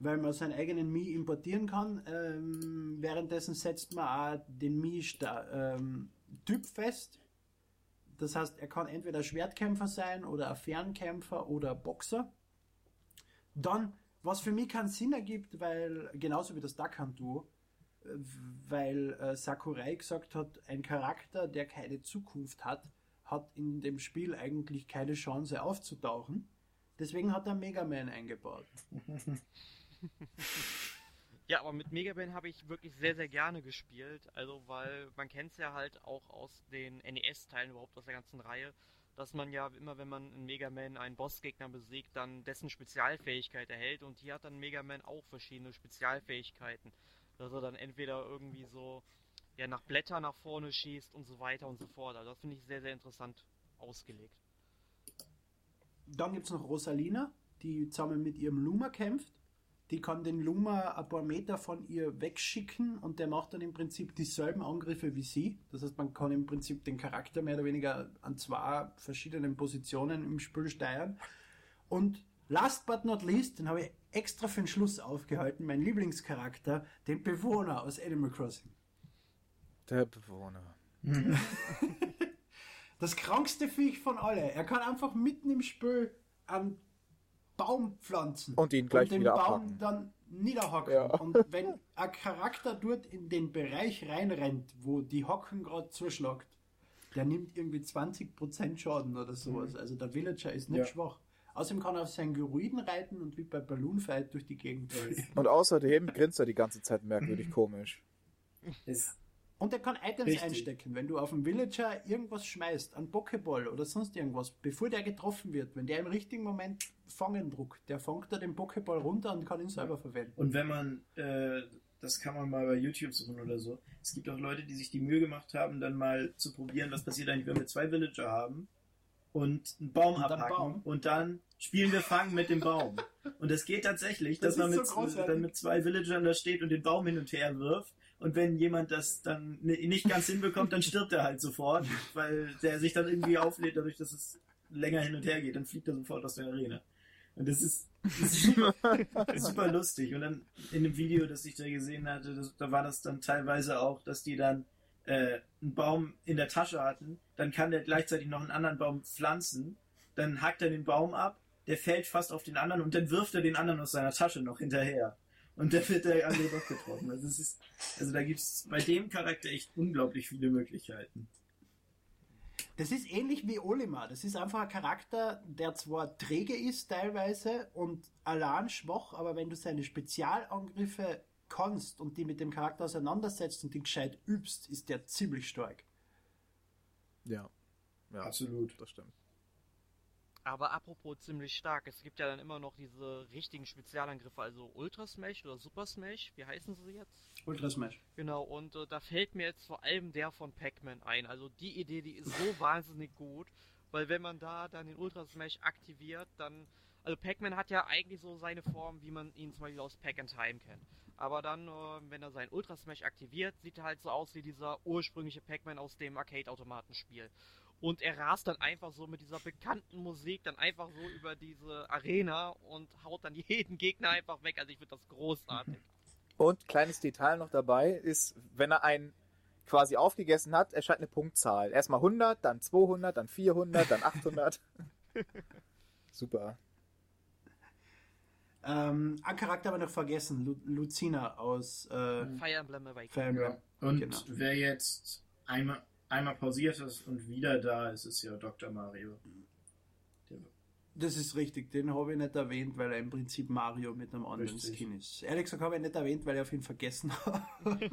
weil man seinen eigenen Mii importieren kann. Ähm, währenddessen setzt man auch den Mii-Typ ähm, fest. Das heißt, er kann entweder Schwertkämpfer sein oder ein Fernkämpfer oder Boxer. Dann, was für mich keinen Sinn ergibt, weil genauso wie das Dakan-Duo, weil äh, Sakurai gesagt hat, ein Charakter, der keine Zukunft hat, hat in dem Spiel eigentlich keine Chance aufzutauchen. Deswegen hat er Mega Man eingebaut. Ja, aber mit Mega Man habe ich wirklich sehr, sehr gerne gespielt. Also, weil man kennt es ja halt auch aus den NES-Teilen überhaupt aus der ganzen Reihe, dass man ja immer, wenn man in Mega Man einen Bossgegner besiegt, dann dessen Spezialfähigkeit erhält. Und hier hat dann Mega Man auch verschiedene Spezialfähigkeiten. Dass er dann entweder irgendwie so ja, nach Blätter nach vorne schießt und so weiter und so fort. Also das finde ich sehr, sehr interessant ausgelegt. Dann gibt es noch Rosalina, die zusammen mit ihrem Luma kämpft. Die kann den Luma ein paar Meter von ihr wegschicken und der macht dann im Prinzip dieselben Angriffe wie sie. Das heißt, man kann im Prinzip den Charakter mehr oder weniger an zwei verschiedenen Positionen im Spiel steuern. Und last but not least, den habe ich extra für den Schluss aufgehalten, mein Lieblingscharakter, den Bewohner aus Animal Crossing. Der Bewohner. das krankste Viech von alle. Er kann einfach mitten im Spiel einen Baum pflanzen. Und ihn gleich und den wieder Baum abhacken. dann niederhacken. Ja. Und wenn ein Charakter dort in den Bereich reinrennt, wo die Hocken gerade zuschlagt, der nimmt irgendwie 20% Schaden oder sowas. Also der Villager ist nicht Ja. schwach. Außerdem kann er auf seinen Geruiden reiten und wie bei Balloon Fight durch die Gegend fliegen. Und außerdem grinst er die ganze Zeit merkwürdig komisch. Es, Und er kann Items Richtig. einstecken. Wenn du auf einen Villager irgendwas schmeißt, einen Pokéball oder sonst irgendwas, bevor der getroffen wird, wenn der im richtigen Moment fangen druckt, der fängt da den Pokéball runter und kann ihn selber verwenden. und wenn man, äh, das kann man mal bei YouTube suchen oder so. Es gibt auch Leute, die sich die Mühe gemacht haben, dann mal zu probieren, was passiert eigentlich, wenn wir zwei Villager haben und einen Baum Und abhacken Baum. und dann spielen wir Fangen mit dem Baum. Und es geht tatsächlich, Das dass man mit, so großartig. dann mit zwei Villagern da steht und den Baum hin und her wirft. Und wenn jemand das dann ni- nicht ganz hinbekommt, dann stirbt er halt sofort, weil der sich dann irgendwie auflädt, dadurch, dass es länger hin und her geht, dann fliegt er sofort aus der Arena. Und das ist, das ist super, super lustig. Und dann in dem Video, das ich da gesehen hatte, das, da war das dann teilweise auch, dass die dann äh, einen Baum in der Tasche hatten, dann kann der gleichzeitig noch einen anderen Baum pflanzen, dann hackt er den Baum ab, der fällt fast auf den anderen und dann wirft er den anderen aus seiner Tasche noch hinterher. Und dann wird der andere doch getroffen. Also, es ist, also da gibt's bei dem Charakter echt unglaublich viele Möglichkeiten. Das ist ähnlich wie Olimar. Das ist einfach ein Charakter, der zwar träge ist teilweise und allein schwach, aber wenn du seine Spezialangriffe kannst und die mit dem Charakter auseinandersetzt und die gescheit übst, ist der ziemlich stark. Ja. Ja, Absolut. das stimmt. Aber apropos ziemlich stark, es gibt ja dann immer noch diese richtigen Spezialangriffe, also Ultra Smash oder Super Smash, wie heißen sie jetzt? Ultra Smash. Genau, und äh, da fällt mir jetzt vor allem der von Pac-Man ein. Also die Idee, die ist so wahnsinnig gut, weil wenn man da dann den Ultra Smash aktiviert, dann. Also Pac-Man hat ja eigentlich so seine Form, wie man ihn zum Beispiel aus Pac and Time kennt. Aber dann, äh, wenn er seinen Ultra Smash aktiviert, sieht er halt so aus wie dieser ursprüngliche Pac-Man aus dem Arcade-Automatenspiel. Und er rast dann einfach so mit dieser bekannten Musik dann einfach so über diese Arena und haut dann jeden Gegner einfach weg. Also ich finde das großartig. Und kleines Detail noch dabei ist, wenn er einen quasi aufgegessen hat, erscheint eine Punktzahl. Erstmal 100, dann 200, dann 400, dann 800. Super. Ähm, ein Charakter haben wir noch vergessen, Lu Lucina aus äh, Fire Emblem Awakening. Fire Emblem. Und Genau. wer jetzt einmal, einmal pausiert ist und wieder da ist, ist ja Dr. Mario. Das ist richtig, den habe ich nicht erwähnt, weil er im Prinzip Mario mit einem anderen Richtig. Skin ist. Ehrlich gesagt habe ich nicht erwähnt, weil ich auf ihn vergessen habe.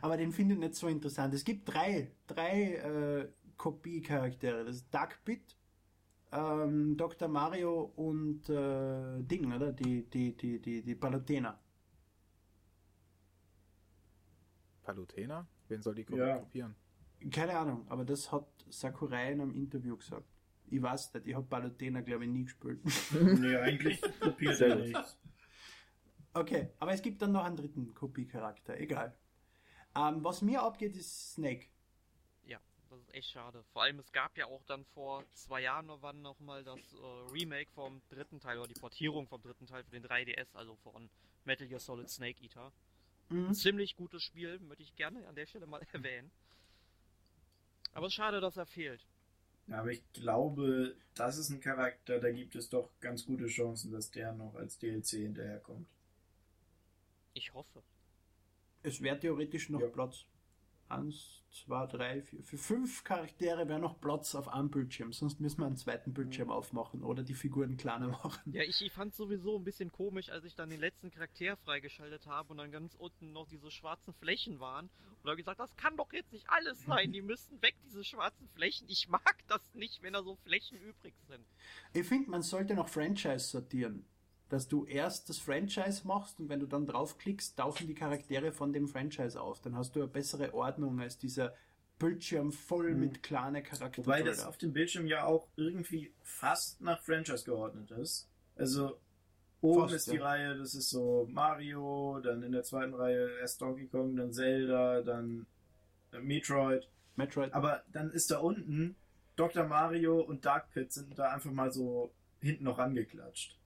Aber den finde ich nicht so interessant. Es gibt drei, drei äh, Kopie-Charaktere. Das ist Duckbit, ähm, Dr. Mario und äh, Ding, oder? Die, die, die, die, die Palutena. Palutena? Wen soll die Ja. kopieren? Keine Ahnung, aber das hat Sakurai in einem Interview gesagt. Ich weiß nicht, ich habe Palutena, glaube ich, nie gespielt. nee, eigentlich kopiert er nichts. Okay, aber es gibt dann noch einen dritten Kopiecharakter, egal. Ähm, was mir abgeht, ist Snake. Ja, Das ist echt schade. Vor allem, es gab ja auch dann vor zwei Jahren noch wann noch mal das äh, Remake vom dritten Teil oder die Portierung vom dritten Teil für den 3DS, also von Metal Gear Solid Snake Eater. Mhm. Ziemlich gutes Spiel, möchte ich gerne an der Stelle mal erwähnen. Aber es ist schade, dass er fehlt. Ja, aber ich glaube, das ist ein Charakter, da gibt es doch ganz gute Chancen, dass der noch als DLC hinterherkommt. Ich hoffe. Es wäre theoretisch noch ja. Platz. Eins, zwei, drei, vier. Für fünf Charaktere wäre noch Platz auf einem Bildschirm. Sonst müssen wir einen zweiten Bildschirm mhm. aufmachen oder die Figuren kleiner machen. Ja, ich, ich fand sowieso ein bisschen komisch, als ich dann den letzten Charakter freigeschaltet habe und dann ganz unten noch diese schwarzen Flächen waren. Und da habe ich gesagt, das kann doch jetzt nicht alles sein. Die müssen weg, diese schwarzen Flächen. Ich mag das nicht, wenn da so Flächen übrig sind. Ich finde, man sollte noch Franchise sortieren dass du erst das Franchise machst und wenn du dann draufklickst, tauchen die Charaktere von dem Franchise auf. Dann hast du eine bessere Ordnung als dieser Bildschirm voll mhm. mit kleinen Charakteren. Wobei das auf dem Bildschirm ja auch irgendwie fast nach Franchise geordnet ist. Also oben fast, ist die ja. Reihe, das ist so Mario, dann in der zweiten Reihe erst Donkey Kong, dann Zelda, dann Metroid. Metroid. Aber dann ist da unten Dr. Mario und Dark Pit sind da einfach mal so hinten noch angeklatscht.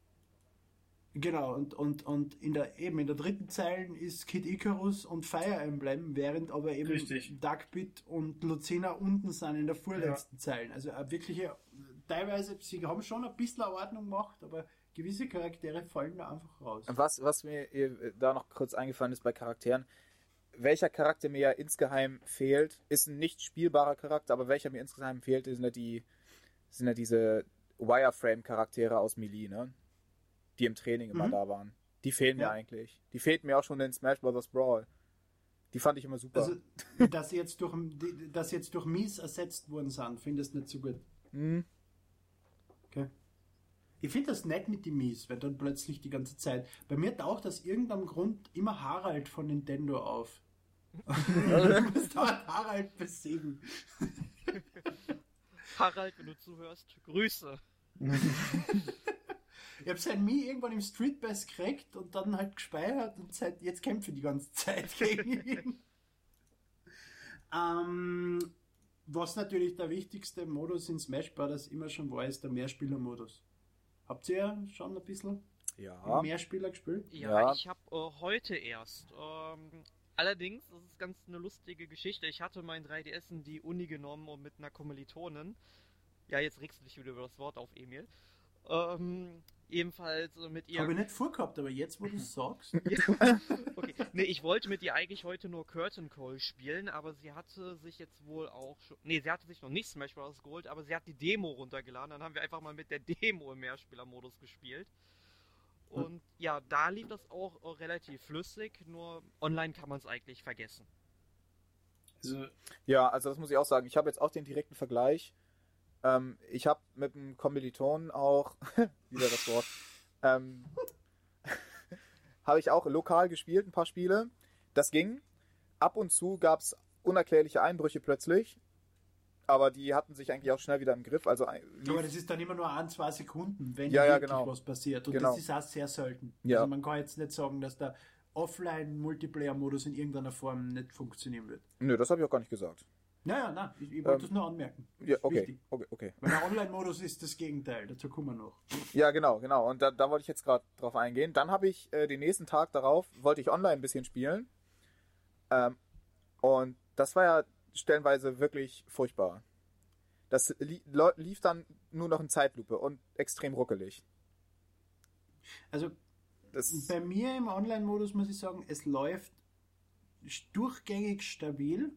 Genau, und, und, und in der, eben in der dritten Zeile ist Kid Icarus und Fire Emblem, während aber eben Richtig. Duckbit und Lucina unten sind in der vorletzten ja. Zeile. Also eine wirkliche, teilweise, sie haben schon ein bisschen Ordnung gemacht, aber gewisse Charaktere fallen da einfach raus. Was, was mir da noch kurz eingefallen ist bei Charakteren, welcher Charakter mir ja insgeheim fehlt, ist ein nicht spielbarer Charakter, aber welcher mir insgeheim fehlt, sind ja die, sind ja diese Wireframe-Charaktere aus Melee, ne? Die im Training immer mhm. da waren. Die fehlen ja. mir eigentlich. Die fehlten mir auch schon in Smash Bros. Brawl. Die fand ich immer super. Also, dass sie jetzt durch, dass sie jetzt durch Mies ersetzt worden sind, findest du nicht so gut. Mhm. Okay. Ich finde das nett mit den Mies, weil dann plötzlich die ganze Zeit. Bei mir taucht aus irgendeinem Grund immer Harald von Nintendo auf. du musst dort Harald besiegen. Harald, wenn du zuhörst, Grüße. Ich habe sein Mi irgendwann im Street Bass gekriegt und dann halt gespeichert und seit jetzt kämpfe ich die ganze Zeit gegen ihn. ähm, was natürlich der wichtigste Modus in Smash Bros. immer schon war, ist der Mehrspieler-Modus. Habt ihr schon ein bisschen ja. Mehrspieler gespielt? Ja, ja. ich habe äh, heute erst. Ähm, allerdings, das ist ganz eine lustige Geschichte. Ich hatte mein 3DS in die Uni genommen und mit einer Kommilitonin. Ja, jetzt regst du dich wieder über das Wort auf, Emil. Ähm, ebenfalls mit ihr. Habe ich nicht vorgehabt, aber jetzt, wo du es sagst. okay. Nee, ich wollte mit ihr eigentlich heute nur Curtain Call spielen, aber sie hatte sich jetzt wohl auch schon. Nee, sie hatte sich noch nicht Smash Bros. geholt, aber sie hat die Demo runtergeladen. Dann haben wir einfach mal mit der Demo im Mehrspielermodus gespielt. Und hm. ja, da lief das auch relativ flüssig, nur online kann man es eigentlich vergessen. Also, ja, also das muss ich auch sagen. Ich habe jetzt auch den direkten Vergleich ähm, ich habe mit einem Kommilitonen auch, wieder das Wort, ähm, habe ich auch lokal gespielt, ein paar Spiele. Das ging. Ab und zu gab es unerklärliche Einbrüche plötzlich. Aber die hatten sich eigentlich auch schnell wieder im Griff. Also, aber das ist dann immer nur ein, zwei Sekunden, wenn ja, ja, genau. was passiert. Und genau. das ist auch sehr selten. Ja. Also man kann jetzt nicht sagen, dass der Offline-Multiplayer-Modus in irgendeiner Form nicht funktionieren wird. Nö, das habe ich auch gar nicht gesagt. Naja, nein, ich, ich wollte ähm, das nur anmerken. Das ja, okay, okay, okay. Weil der Online-Modus ist das Gegenteil, dazu kommen wir noch. Ja, genau, genau. Und da, da wollte ich jetzt gerade drauf eingehen. Dann habe ich äh, den nächsten Tag darauf, wollte ich online ein bisschen spielen. Ähm, und das war ja stellenweise wirklich furchtbar. Das li lief dann nur noch in Zeitlupe und extrem ruckelig. Also das bei mir im Online-Modus muss ich sagen, es läuft durchgängig stabil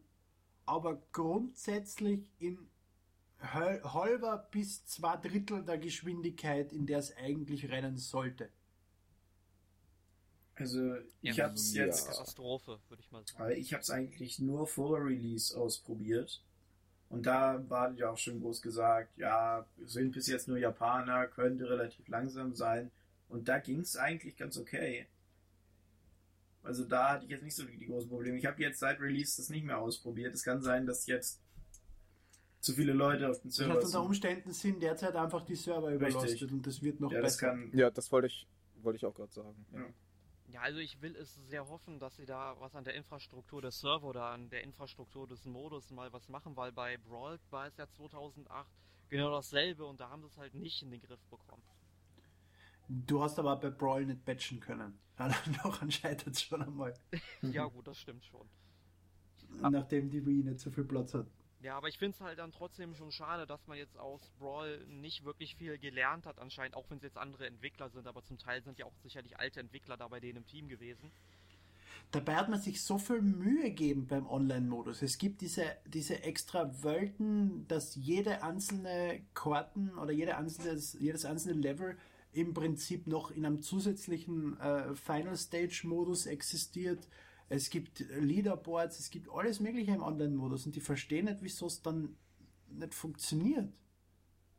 aber grundsätzlich in halber bis zwei Drittel der Geschwindigkeit, in der es eigentlich rennen sollte. Also ich ja, habe es ja. jetzt Katastrophe, würde ich mal sagen. Ich habe es eigentlich nur vor Release ausprobiert und da war ja auch schon groß gesagt, ja, sind bis jetzt nur Japaner, könnte relativ langsam sein und da ging es eigentlich ganz okay. Also da hatte ich jetzt nicht so die großen Probleme. Ich habe jetzt seit Release das nicht mehr ausprobiert. Es kann sein, dass jetzt zu viele Leute auf den Server das heißt, unter Umständen sind derzeit einfach die Server überlastet Richtig. und das wird noch ja, besser. Das kann, ja, das wollte ich, wollte ich auch gerade sagen. Ja. Ja, also ich will es sehr hoffen, dass sie da was an der Infrastruktur des Server oder an der Infrastruktur des Modus mal was machen, weil bei Brawl war es ja 2008 genau dasselbe und da haben sie es halt nicht in den Griff bekommen. Du hast aber bei Brawl nicht patchen können. Noch anscheinend schon einmal. ja gut, das stimmt schon. Nachdem die Wii nicht so viel Platz hat. Ja, aber ich finde es halt dann trotzdem schon schade, dass man jetzt aus Brawl nicht wirklich viel gelernt hat, anscheinend, auch wenn es jetzt andere Entwickler sind, aber zum Teil sind ja auch sicherlich alte Entwickler da bei denen im Team gewesen. Dabei hat man sich so viel Mühe gegeben beim Online-Modus. Es gibt diese, diese extra Welten, dass jede einzelne Karten oder jede einzelne, jedes einzelne Level im Prinzip noch in einem zusätzlichen äh, Final Stage-Modus existiert es gibt Leaderboards, es gibt alles Mögliche im Online-Modus und die verstehen nicht, wieso es dann nicht funktioniert.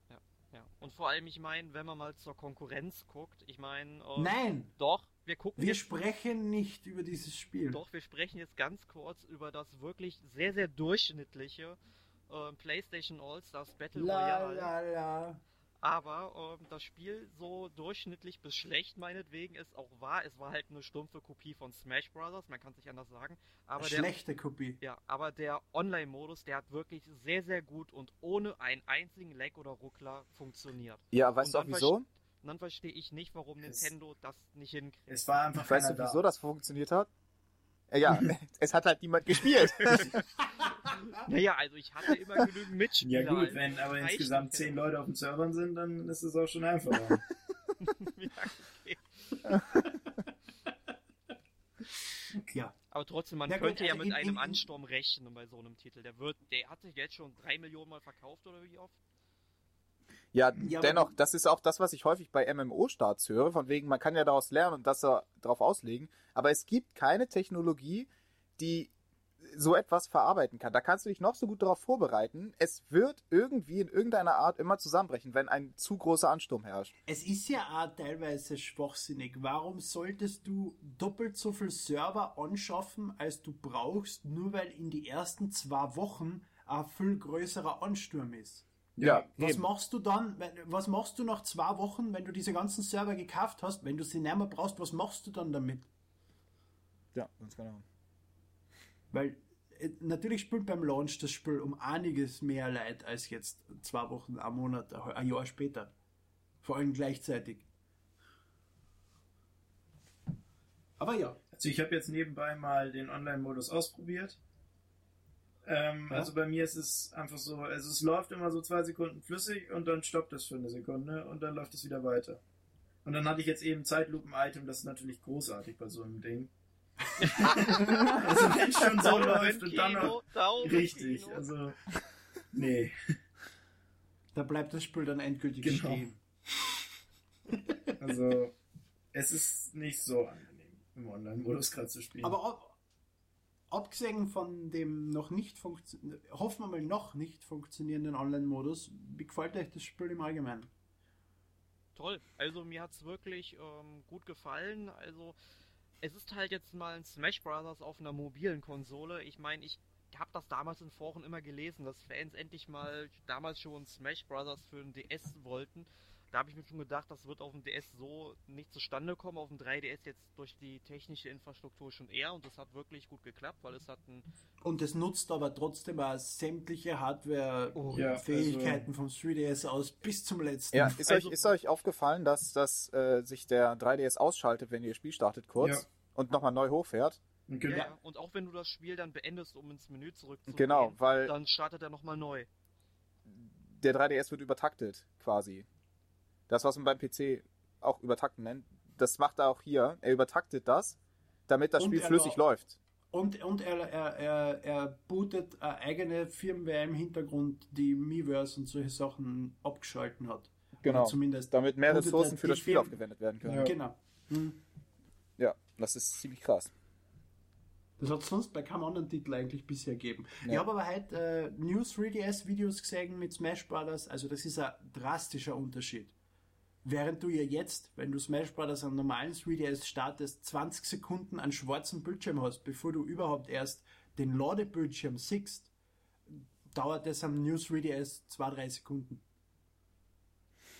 Ja, ja. Und vor allem, ich meine, wenn man mal zur Konkurrenz guckt, ich meine. Äh, Nein! Doch, wir gucken. Wir sprechen nicht über dieses Spiel. Doch, wir sprechen jetzt ganz kurz über das wirklich sehr, sehr durchschnittliche äh, PlayStation All-Stars Battle la, Royale. La, la. Aber ähm, das Spiel, so durchschnittlich bis schlecht meinetwegen, ist auch wahr. Es war halt eine stumpfe Kopie von Smash Bros., man kann es nicht anders sagen. Aber Schlechte der, Kopie. Ja, aber der Online-Modus, der hat wirklich sehr, sehr gut und ohne einen einzigen Lag oder Ruckler funktioniert. Ja, weißt du auch wieso? Und dann verstehe ich nicht, warum Nintendo es, das nicht hinkriegt. Es war einfach Weißt du, wieso das funktioniert hat? Ja, es hat halt niemand gespielt. naja, also ich hatte immer genügend Mitspieler. Ja gut, wenn aber insgesamt zehn Leute auf dem Servern sind, dann ist es auch schon einfacher. ja, okay. ja. Aber trotzdem, man ja, könnte gut, also ja mit in, einem in, Ansturm rechnen bei so einem Titel. Der wird, der hat sich jetzt schon drei Millionen Mal verkauft oder wie oft? Ja, ja dennoch, das ist auch das, was ich häufig bei MMO-Starts höre, von wegen, man kann ja daraus lernen und das darauf auslegen, aber es gibt keine Technologie, die so etwas verarbeiten kann. Da kannst du dich noch so gut darauf vorbereiten. Es wird irgendwie in irgendeiner Art immer zusammenbrechen, wenn ein zu großer Ansturm herrscht. Es ist ja auch teilweise schwachsinnig. Warum solltest du doppelt so viel Server anschaffen, als du brauchst, nur weil in die ersten zwei Wochen ein viel größerer Ansturm ist? Ja, was eben. machst du dann, was machst du nach zwei Wochen, wenn du diese ganzen Server gekauft hast, wenn du sie nicht mehr brauchst, was machst du dann damit? Ja, ganz genau. Weil äh, natürlich spielt beim Launch das Spiel um einiges mehr Leid als jetzt zwei Wochen, ein Monat, ein Jahr später. Vor allem gleichzeitig. Aber ja. Also ich habe jetzt nebenbei mal den Online-Modus ausprobiert. Ähm, ja. Also bei mir ist es einfach so, also es läuft immer so zwei Sekunden flüssig und dann stoppt es für eine Sekunde und dann läuft es wieder weiter. Und dann hatte ich jetzt eben Zeitlupen-Item, das ist natürlich großartig bei so einem Ding. also wenn schon so läuft und dann noch richtig, also nee. Da bleibt das Spiel dann endgültig genau. stehen. Also es ist nicht so angenehm im Online-Modus gerade zu spielen. Aber abgesehen von dem noch nicht funktionierenden, hoffen wir mal noch nicht funktionierenden Online-Modus, wie gefällt euch das Spiel im Allgemeinen? Toll, also mir hat es wirklich ähm, gut gefallen. Also es ist halt jetzt mal ein Smash Brothers auf einer mobilen Konsole. Ich meine, ich habe das damals in Foren immer gelesen, dass Fans endlich mal damals schon Smash Brothers für den DS wollten. Da habe ich mir schon gedacht, das wird auf dem DS so nicht zustande kommen, auf dem 3DS jetzt durch die technische Infrastruktur schon eher und das hat wirklich gut geklappt, weil es hat ein und es nutzt aber trotzdem auch sämtliche Hardware-Fähigkeiten oh, also vom 3DS aus bis zum letzten. Ja, ist, also, euch, ist euch aufgefallen, dass, dass äh, sich der 3DS ausschaltet, wenn ihr das Spiel startet kurz ja. und nochmal neu hochfährt? Genau. Ja, und auch wenn du das Spiel dann beendest, um ins Menü zurückzugehen, genau, weil dann startet er nochmal neu. Der 3DS wird übertaktet, quasi. Das, was man beim PC auch übertakten nennt, das macht er auch hier. Er übertaktet das, damit das und Spiel flüssig läuft. Und, und er, er, er, er bootet eine eigene Firmware im Hintergrund, die Miiverse und solche Sachen abgeschalten hat. Genau. zumindest damit mehr Ressourcen für das Spiel Firmen. aufgewendet werden können. Ja. Genau. Hm. Ja, das ist ziemlich krass. Das hat es sonst bei keinem anderen Titel eigentlich bisher gegeben. Ja. Ich habe aber heute äh, News 3DS Videos gesehen mit Smash Brothers, also das ist ein drastischer Unterschied. Während du ja jetzt, wenn du Smash Bros. am normalen 3DS startest, 20 Sekunden an schwarzem Bildschirm hast, bevor du überhaupt erst den Ladebildschirm siehst, dauert das am New 3DS 2-3 Sekunden.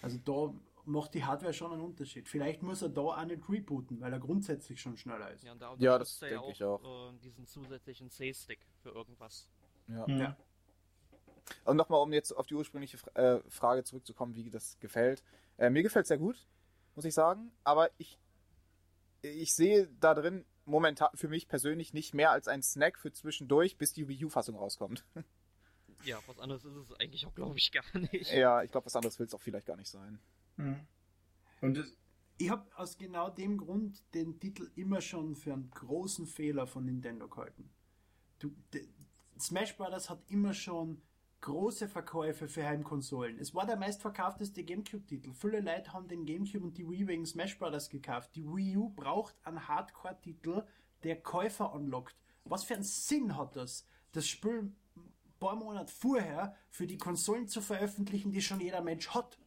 Also da macht die Hardware schon einen Unterschied. Vielleicht muss er da auch nicht rebooten, weil er grundsätzlich schon schneller ist. Ja, und da Ja, das denke ich auch. Äh, diesen zusätzlichen C-Stick für irgendwas. Ja. Mhm. Ja. Und nochmal, um jetzt auf die ursprüngliche äh, Frage zurückzukommen, wie das gefällt. Äh, mir gefällt es sehr gut, muss ich sagen. Aber ich, ich sehe da drin momentan für mich persönlich nicht mehr als ein Snack für zwischendurch, bis die Wii U-Fassung rauskommt. Ja, was anderes ist es eigentlich auch, glaube ich, gar nicht. ja, ich glaube, was anderes will es auch vielleicht gar nicht sein. Mhm. Und das, Ich habe aus genau dem Grund den Titel immer schon für einen großen Fehler von Nintendo gehalten. Du, de, Smash Bros. hat immer schon große Verkäufe für Heimkonsolen. Es war der meistverkaufteste GameCube-Titel. Viele Leute haben den GameCube und die Wii wegen Smash Bros. gekauft. Die Wii U braucht einen Hardcore-Titel, der Käufer anlockt. Was für einen Sinn hat das, das Spiel ein paar Monate vorher für die Konsolen zu veröffentlichen, die schon jeder Mensch hat?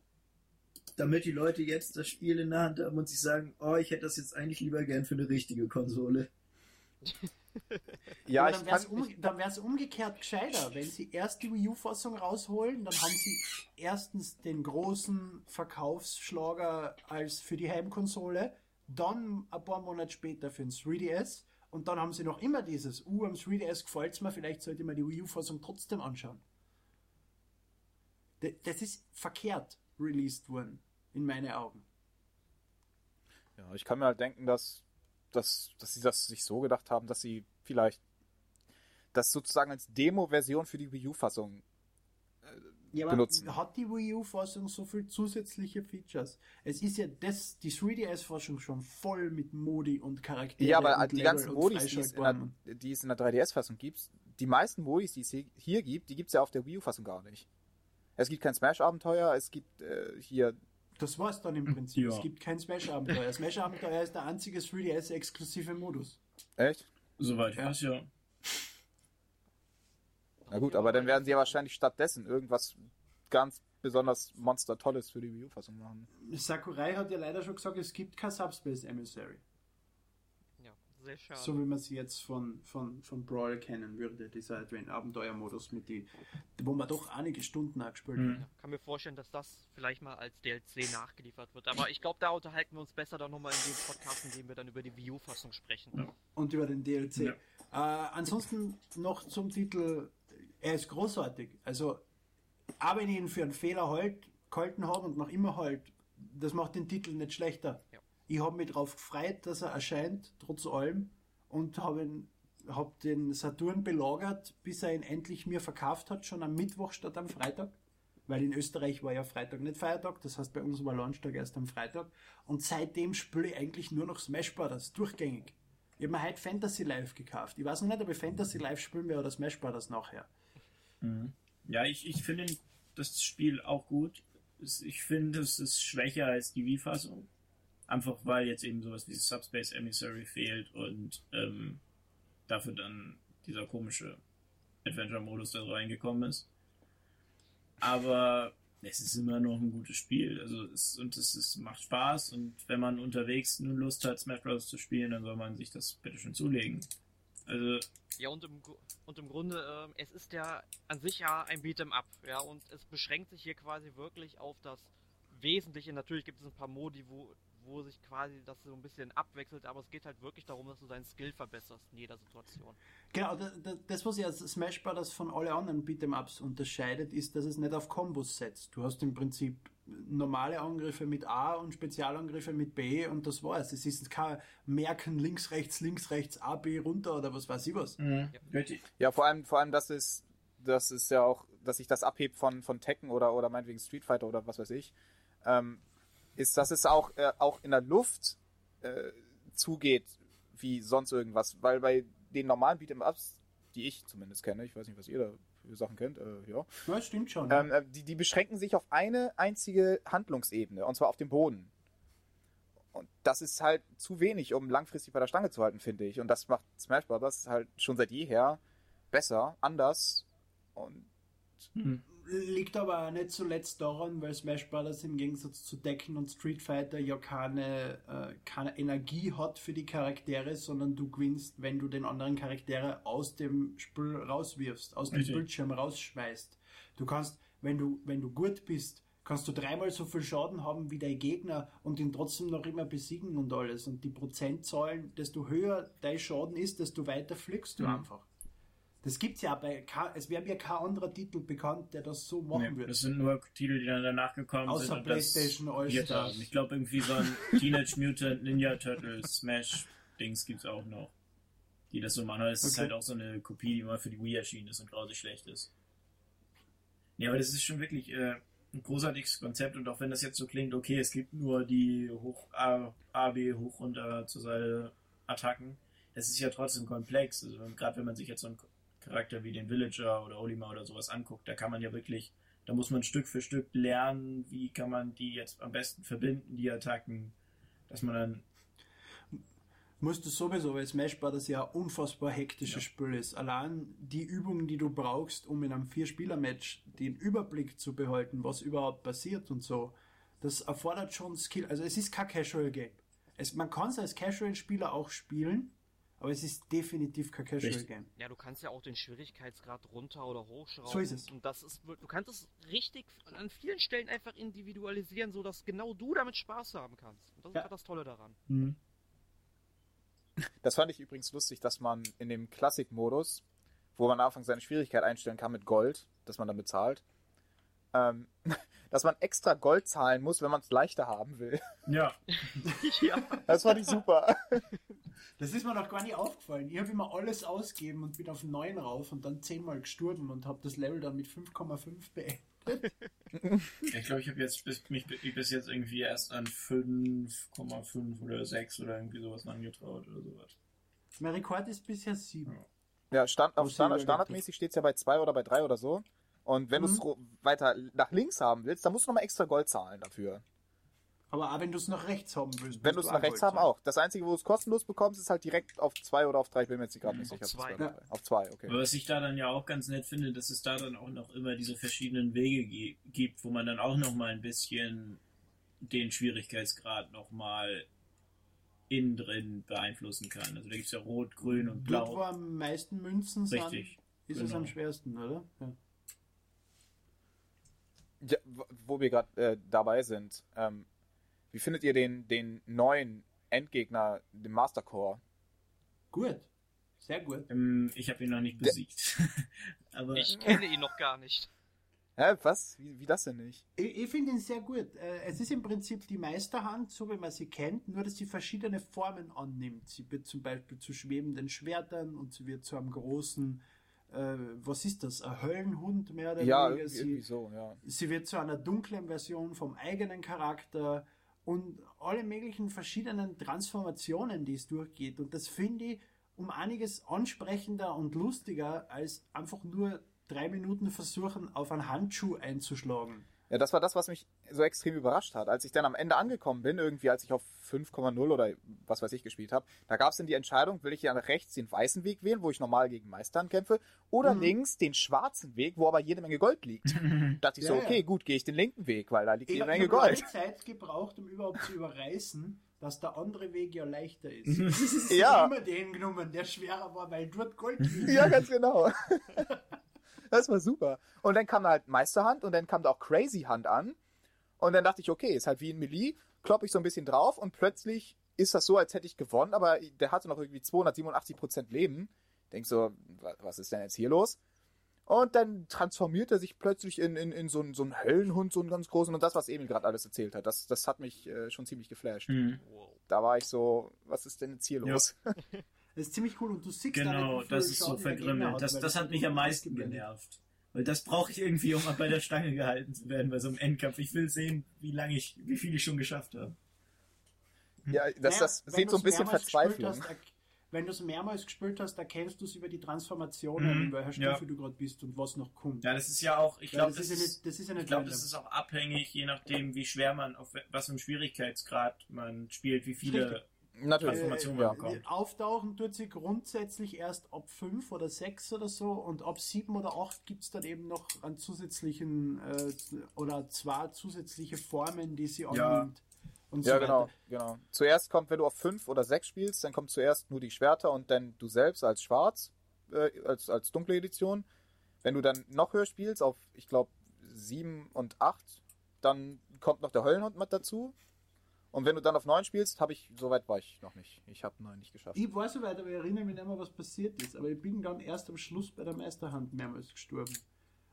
Damit die Leute jetzt das Spiel in der Hand haben und sich sagen, oh, ich hätte das jetzt eigentlich lieber gern für eine richtige Konsole. Ja, Aber ich dann wäre es um, umgekehrt gescheiter. Wenn sie erst die Wii U-Fassung rausholen, dann haben sie erstens den großen Verkaufsschlager als für die Heimkonsole, dann ein paar Monate später für den 3DS und dann haben sie noch immer dieses, uh, am 3DS gefällt's mir, vielleicht sollte man die Wii U-Fassung trotzdem anschauen. D- Das ist verkehrt released worden, in meinen Augen. ja, ich kann mir halt denken, dass, dass, dass sie das sich so gedacht haben, dass sie vielleicht das sozusagen als Demo-Version für die Wii U-Fassung Ja, aber benutzen. hat die Wii U-Fassung so viel zusätzliche Features? Es ist ja das, die 3DS-Fassung schon voll mit Modi und Charakteren. Ja, aber die Level ganzen Modis, die es, in der, die es in der 3DS-Fassung gibt, die meisten Modis, die es hier- hier gibt, die gibt es ja auf der Wii U-Fassung gar nicht. Es gibt kein Smash-Abenteuer, es gibt äh, hier. Das war's dann im Prinzip. Ja. Es gibt kein Smash-Abenteuer. Smash-Abenteuer ist der einzige 3DS-exklusive Modus. Echt? soweit ich weiß, ja. Na gut, aber dann werden sie ja wahrscheinlich stattdessen irgendwas ganz besonders Monster Tolles für die Wii U-Fassung machen. Sakurai hat ja leider schon gesagt, es gibt kein Subspace Emissary. Sehr schade. So wie man sie jetzt von, von, von Brawl kennen würde, dieser Advent-Abenteuer-Modus, mit die, wo man doch einige Stunden auch gespielt Mhm. hat. Ja, kann mir vorstellen, dass das vielleicht mal als DLC nachgeliefert wird. Aber ich glaube, da unterhalten wir uns besser dann nochmal in dem Podcast, in dem wir dann über die Wii U-Fassung sprechen. Ja. und über den DLC. Ja. Äh, ansonsten noch zum Titel, er ist großartig. Also, auch wenn ich ihn für einen Fehler halt, gehalten habe und noch immer halt, das macht den Titel nicht schlechter. Ich habe mich darauf gefreut, dass er erscheint, trotz allem, und habe ihn- den Saturn belagert, bis er ihn endlich mir verkauft hat, schon am Mittwoch statt am Freitag. Weil in Österreich war ja Freitag nicht Feiertag, das heißt bei uns war Launchtag erst am Freitag. Und seitdem spiele ich eigentlich nur noch Smash Bros. durchgängig. Ich habe mir heute Fantasy Live gekauft. Ich weiß noch nicht, ob ich Fantasy Live spielen werde oder Smash Bros. nachher. Mhm. Ja, ich, ich finde das Spiel auch gut. Ich finde, es ist schwächer als die Wii-Fassung. Einfach weil jetzt eben sowas wie Subspace Emissary fehlt und ähm, dafür dann dieser komische Adventure-Modus da reingekommen ist. Aber es ist immer noch ein gutes Spiel. Also es, und es, es macht Spaß und wenn man unterwegs nur Lust hat, Smash Bros. zu spielen, dann soll man sich das bitte schön zulegen. Also Ja, und im, und im Grunde, ähm, es ist ja an sich ja ein Beat'em Up, ja, und es beschränkt sich hier quasi wirklich auf das Wesentliche. Natürlich gibt es ein paar Modi, wo, wo sich quasi das so ein bisschen abwechselt, aber es geht halt wirklich darum, dass du deinen Skill verbesserst in jeder Situation. Genau, da- da- das, was ja Smash Bros. von allen anderen Beat'em-Ups unterscheidet, ist, dass es nicht auf Kombos setzt. Du hast im Prinzip normale Angriffe mit A und Spezialangriffe mit B und das war's. Es ist kein Merken links, rechts, links, rechts, A, B runter oder was weiß ich was. richtig. Ja, vor allem, vor allem, das ist, das ist ja auch, dass sich das abhebt von, von Tekken oder, oder meinetwegen Street Fighter oder was weiß ich, ähm, ist, dass es auch, äh, auch in der Luft äh, zugeht wie sonst irgendwas, weil bei den normalen Beat'em-Ups, die ich zumindest kenne, ich weiß nicht, was ihr da für Sachen kennt, äh, ja, Ja, stimmt schon. ähm, äh, die, die beschränken sich auf eine einzige Handlungsebene, und zwar auf dem Boden. Und das ist halt zu wenig, um langfristig bei der Stange zu halten, finde ich. Und das macht Smash Bros. halt schon seit jeher besser, anders. Und Mhm. Liegt aber auch nicht zuletzt daran, weil Smash Bros. im Gegensatz zu Tekken und Street Fighter ja keine, äh, keine Energie hat für die Charaktere, sondern du gewinnst, wenn du den anderen Charaktere aus dem Spiel rauswirfst, aus dem Richtig. Bildschirm rausschmeißt. Du kannst, wenn du, wenn du gut bist, kannst du dreimal so viel Schaden haben wie dein Gegner und ihn trotzdem noch immer besiegen und alles. Und die Prozentzahlen, desto höher dein Schaden ist, desto weiter fliegst du mhm. einfach. Das gibt's ja bei, es wäre mir kein anderer Titel bekannt, der das so machen nee, würde. Das sind nur Titel, die dann danach gekommen Außer sind. Außer PlayStation All-Stars. Ich glaube irgendwie so ein Teenage Mutant Ninja Turtles Smash Dings gibt's auch noch. Die das so machen. Es okay. ist halt auch so eine Kopie, die mal für die Wii erschienen ist und grausig schlecht ist. Ja, aber das ist schon wirklich äh, ein großartiges Konzept und auch wenn das jetzt so klingt, okay, es gibt nur die hoch A, A B hoch runter zur Seite Attacken, das ist ja trotzdem komplex. Also gerade wenn man sich jetzt so einen Charakter wie den Villager oder Olimar oder sowas anguckt, da kann man ja wirklich, da muss man Stück für Stück lernen, wie kann man die jetzt am besten verbinden, die Attacken, dass man dann musst du sowieso, weil Smash Bros. ja ein unfassbar hektisches ja. Spiel ist. Allein die Übungen, die du brauchst, um in einem Vier-Spieler-Match den Überblick zu behalten, was überhaupt passiert und so, das erfordert schon Skill. Also es ist kein Casual-Game. man kann es als Casual-Spieler auch spielen, aber es ist definitiv kein Casual-Game. Ja, du kannst ja auch den Schwierigkeitsgrad runter oder hochschrauben. So ist es. Und das ist, du kannst es richtig an vielen Stellen einfach individualisieren, sodass genau du damit Spaß haben kannst. Und das ja. ist halt das Tolle daran. Mhm. Das fand ich übrigens lustig, dass man in dem Classic-Modus, wo man am Anfang seine Schwierigkeit einstellen kann mit Gold, das man dann bezahlt, ähm, dass man extra Gold zahlen muss, wenn man es leichter haben will. Ja. ja. Das fand ich super. Das ist mir noch gar nicht aufgefallen. Ich habe immer alles ausgegeben und bin auf 9 rauf und dann 10 mal gestorben und habe das Level dann mit 5,5 beendet ich glaube, ich habe jetzt bis, mich bis jetzt irgendwie erst an 5,5 oder 6 oder irgendwie sowas angetraut oder sowas. Mein Rekord ist bisher 7. Ja, Stand, auf Standard, standardmäßig steht es ja bei 2 oder bei 3 oder so. Und wenn mhm. du es weiter nach links haben willst, dann musst du nochmal extra Gold zahlen dafür. Aber auch wenn du es nach rechts haben willst. Wenn du es nach rechts haben, auch. Das Einzige, wo du es kostenlos bekommst, ist halt direkt auf zwei oder auf drei. Ich bin mir jetzt gerade nicht sicher. Auf zwei. Ja. Auf zwei, okay. Aber was ich da dann ja auch ganz nett finde, dass es da dann auch noch immer diese verschiedenen Wege gibt, wo man dann auch noch mal ein bisschen den Schwierigkeitsgrad noch mal innen drin beeinflussen kann. Also da gibt es ja Rot, Grün und Blau. Dort, wo am meisten Münzen Richtig. sind, ist genau. es am schwersten, oder? Ja. Ja, wo wir gerade äh, dabei sind, ähm, wie findet ihr den, den neuen Endgegner, den Mastercore? Gut. Sehr gut. Ähm, ich habe ihn noch nicht besiegt. Aber ich kenne ihn noch gar nicht. Hä, was? Wie, wie das denn nicht? Ich, ich finde ihn sehr gut. Äh, es ist im Prinzip die Meisterhand, so wie man sie kennt, nur dass sie verschiedene Formen annimmt. Sie wird zum Beispiel zu schwebenden Schwertern und sie wird zu einem großen, äh, was ist das, ein Höllenhund mehr oder ja, weniger. Sie, so, ja. sie wird zu einer dunklen Version vom eigenen Charakter und alle möglichen verschiedenen Transformationen, die es durchgeht. Und das finde ich um einiges ansprechender und lustiger, als einfach nur drei Minuten versuchen, auf einen Handschuh einzuschlagen. Ja, das war das, was mich so extrem überrascht hat. Als ich dann am Ende angekommen bin, irgendwie als ich auf 5,0 oder was weiß ich gespielt habe, da gab es dann die Entscheidung, will ich ja rechts den weißen Weg wählen, wo ich normal gegen Meistern kämpfe, oder mhm. links den schwarzen Weg, wo aber jede Menge Gold liegt. da dachte ich ja, so, okay, ja. gut, gehe ich den linken Weg, weil da liegt ich jede Menge Gold. Ich habe Zeit gebraucht, um überhaupt zu überreißen, dass der andere Weg ja leichter ist. ist ja. immer den genommen, der schwerer war, weil dort Gold liegt. ja, ganz genau. Das war super. Und dann kam halt Meisterhand und dann kam da auch Crazy Hand an. Und dann dachte ich, okay, ist halt wie in Melee, klopp ich so ein bisschen drauf und plötzlich ist das so, als hätte ich gewonnen, aber der hatte noch irgendwie 287% Leben. Denk so, was ist denn jetzt hier los? Und dann transformiert er sich plötzlich in, in, in so, einen, so einen Höllenhund, so einen ganz großen. Und das, was Emil gerade alles erzählt hat, das, das hat mich äh, schon ziemlich geflasht. Mhm. Da war ich so, was ist denn jetzt hier los? Ja. Das ist ziemlich cool und du siehst Genau, das ist so vergrimmelt. Das, das hat mich am meisten genervt. Weil das brauche ich irgendwie, um bei der Stange gehalten zu werden bei so einem Endkampf. Ich will sehen, wie lange ich, wie viel ich schon geschafft habe. Ja, das, das naja, sieht so ein bisschen Verzweiflung. Hast, wenn du es mehrmals gespielt hast, erkennst du es über die Transformationen, mhm. in welcher Stufe ja. du gerade bist und was noch kommt. Ja, das ist ja auch, ich glaube, das, das, ist, das, ist ja ich glaube, das ist auch abhängig, je nachdem, wie schwer man, auf was im Schwierigkeitsgrad man spielt, wie viele Natürlich. Transformation ja. bekommt. Auftauchen tut sie grundsätzlich erst ab 5 oder 6 oder so und ab 7 oder 8 gibt es dann eben noch einen zusätzlichen äh, oder zwei zusätzliche Formen, die sie ja. annimmt. Und ja, so genau, genau. Zuerst kommt, wenn du auf 5 oder 6 spielst, dann kommt zuerst nur die Schwerter und dann du selbst als Schwarz, äh, als, als dunkle Edition. Wenn du dann noch höher spielst, auf, ich glaube, 7 und 8 dann kommt noch der Höllenhund mit dazu. Und wenn du dann auf 9 spielst, habe ich, soweit war ich noch nicht. Ich habe 9 nicht geschafft. Ich war so weit, aber ich erinnere mich nicht mehr, was passiert ist. Aber ich bin dann erst am Schluss bei der Meisterhand mehrmals gestorben.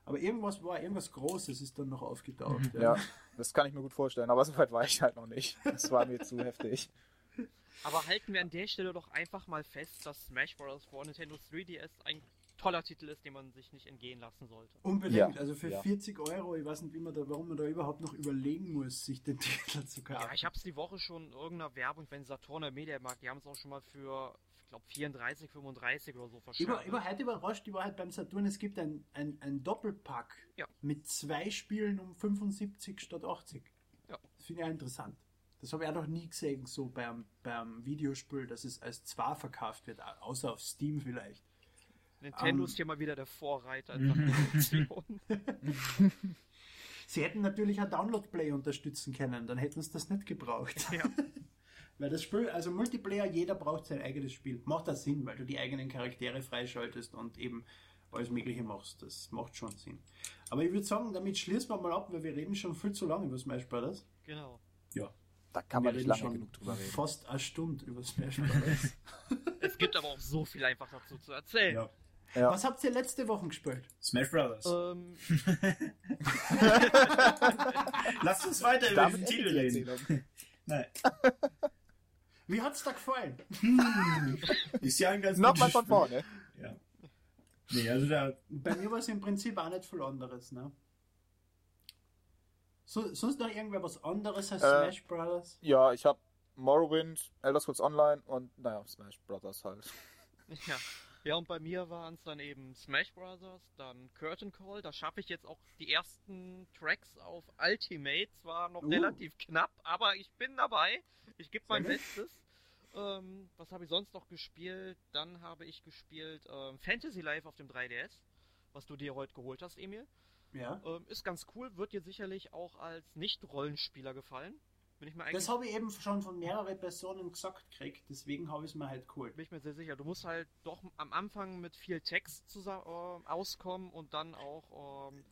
Aber irgendwas war, irgendwas Großes ist dann noch aufgetaucht. Ja, das kann ich mir gut vorstellen. Aber soweit war ich halt noch nicht. Das war mir zu heftig. Aber halten wir an der Stelle doch einfach mal fest, dass Smash Bros. für Nintendo 3DS ein toller Titel ist, den man sich nicht entgehen lassen sollte. Unbedingt. Ja, Also für ja. 40 Euro, ich weiß nicht, wie man da, warum man da überhaupt noch überlegen muss, sich den Titel zu kaufen. Ja, ich hab's die Woche schon in irgendeiner Werbung, wenn Saturn oder Mediamarkt, die haben es auch schon mal für, ich glaube, 34, 35 oder so ich war heute überrascht, ich war halt beim Saturn, es gibt ein, ein, ein Doppelpack Ja. mit zwei Spielen um 75 statt 80. Ja. Das finde ich auch interessant. Das habe ich auch noch nie gesehen, so beim, beim Videospiel, dass es als zwei verkauft wird, au- außer auf Steam vielleicht. Nintendo Ähm. ist hier mal wieder der Vorreiter in Sachen Produktion. Sie hätten natürlich auch Download-Play unterstützen können, dann hätten sie das nicht gebraucht. ja. Weil das Spiel, also Multiplayer, jeder braucht sein eigenes Spiel. Macht das Sinn, weil du die eigenen Charaktere freischaltest und eben alles Mögliche machst. Das macht schon Sinn. Aber ich würde sagen, damit schließen wir mal ab, weil wir reden schon viel zu lange über Smash Bros. Genau. Da kann wir man nicht lange schon genug drüber reden. Fast eine Stunde über Smash Bros. Es gibt aber auch so viel einfach dazu zu erzählen. Ja. Ja. Was habt ihr letzte Woche gespielt? Smash Brothers. Ähm, Lasst uns weiter über diesen Titel reden. Nein. Wie hat's da gefallen? Ist ja ein ganz Nochmal von vorne. Ja. Nee, also da, Bei mir war es im Prinzip auch nicht viel anderes, ne? So, sonst noch irgendwer was anderes als Äh, Smash Bros? Ja, ich habe Morrowind, Elder Scrolls Online und naja, Smash Brothers halt. ja. Ja, und bei mir waren es dann eben Smash Brothers, dann Curtain Call. Da schaffe ich jetzt auch die ersten Tracks auf Ultimate. Zwar noch Uh. relativ knapp, aber ich bin dabei. Ich gebe mein. Bestes. Ähm, was habe ich sonst noch gespielt? Dann habe ich gespielt ähm, Fantasy Life auf dem 3DS, was du dir heute geholt hast, Emil. Ja. Ähm, ist ganz cool, wird dir sicherlich auch als Nicht-Rollenspieler gefallen. Bin ich mir eigentlich Das habe ich eben schon von mehreren Personen gesagt gekriegt, deswegen habe ich es mir halt geholt. bin ich mir sehr sicher. Du musst halt doch am Anfang mit viel Text zusammen, äh, auskommen und dann auch ähm,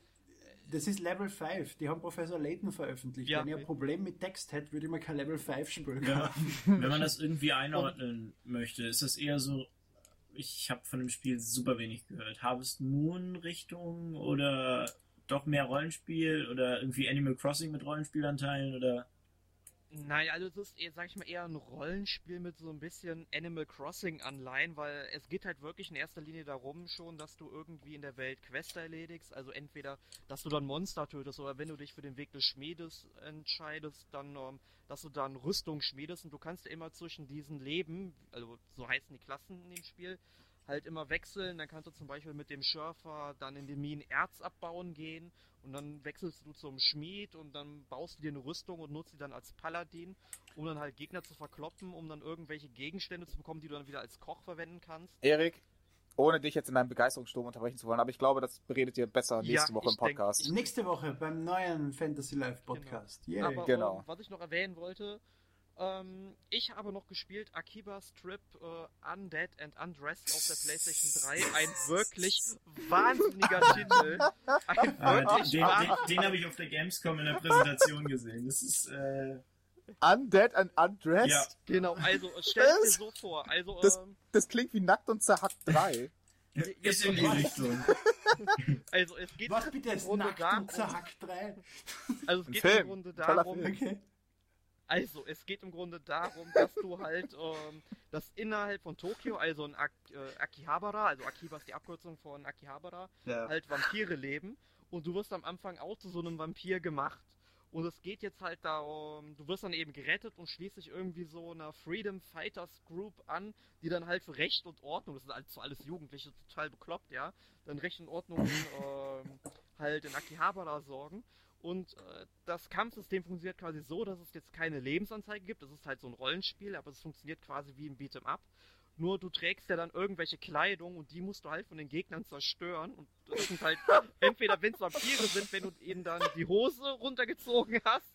Das ist Level 5, die haben Professor Layton veröffentlicht. Ja. Wenn ihr ein Problem mit Text hättet, würde ich mir kein Level 5 spielen. Ja, wenn man das irgendwie einordnen möchte, ist das eher so, ich habe von dem Spiel super wenig gehört. Harvest Moon Richtung oder doch mehr Rollenspiel oder irgendwie Animal Crossing mit Rollenspielanteilen oder Nein, also es ist, sag ich mal, eher ein Rollenspiel mit so ein bisschen Animal Crossing Anleihen, weil es geht halt wirklich in erster Linie darum schon, dass du irgendwie in der Welt Quests erledigst, also entweder, dass du dann Monster tötest oder wenn du dich für den Weg des Schmiedes entscheidest, dann, ähm, dass du dann Rüstung schmiedest. Und du kannst ja immer zwischen diesen Leben, also so heißen die Klassen in dem Spiel, halt immer wechseln. Dann kannst du zum Beispiel mit dem Schürfer dann in den Minen Erz abbauen gehen und dann wechselst du zum Schmied und dann baust du dir eine Rüstung und nutzt sie dann als Paladin, um dann halt Gegner zu verkloppen, um dann irgendwelche Gegenstände zu bekommen, die du dann wieder als Koch verwenden kannst. Erik, ohne dich jetzt in deinem Begeisterungssturm unterbrechen zu wollen, aber ich glaube, das beredet ihr besser Ja, nächste Woche ich im Podcast. denk- Nächste Woche beim neuen Fantasy Life Podcast. Yay. Aber Genau. ähm, was ich noch erwähnen wollte, ähm, ich habe noch gespielt Akiba's Trip äh, Undead and Undressed auf der PlayStation 3. Ein wirklich wahnsinniger Titel. Ein wirklich den, wahnsinniger den, den habe ich auf der Gamescom in der Präsentation gesehen. Das ist äh, Undead and Undressed? Ja. Genau, also stell dir so vor. Also, Das- ähm, Das klingt wie Nackt und Zerhackt 3. ist in die Richtung. also es geht Was bitte ist nackt darum, und zerhackt 3? also es geht Film, im Grunde darum. Okay. Also, es geht im Grunde darum, dass du halt, ähm, dass innerhalb von Tokio, also in Ak äh, Akihabara, also Akiba ist die Abkürzung von Akihabara, Ja. halt Vampire leben und du wirst am Anfang auch zu so einem Vampir gemacht. Und es geht jetzt halt darum, du wirst dann eben gerettet und schließt dich irgendwie so einer Freedom Fighters Group an, die dann halt für Recht und Ordnung, das sind alles, so alles Jugendliche, total bekloppt, ja, dann Recht und Ordnung ähm, halt in Akihabara sorgen. Und äh, das Kampfsystem funktioniert quasi so, dass es jetzt keine Lebensanzeige gibt. Es ist halt so ein Rollenspiel, aber es funktioniert quasi wie ein Beat'em Up. Nur du trägst ja dann irgendwelche Kleidung und die musst du halt von den Gegnern zerstören. Und das sind halt entweder, wenn es Vampire sind, wenn du ihnen dann die Hose runtergezogen hast,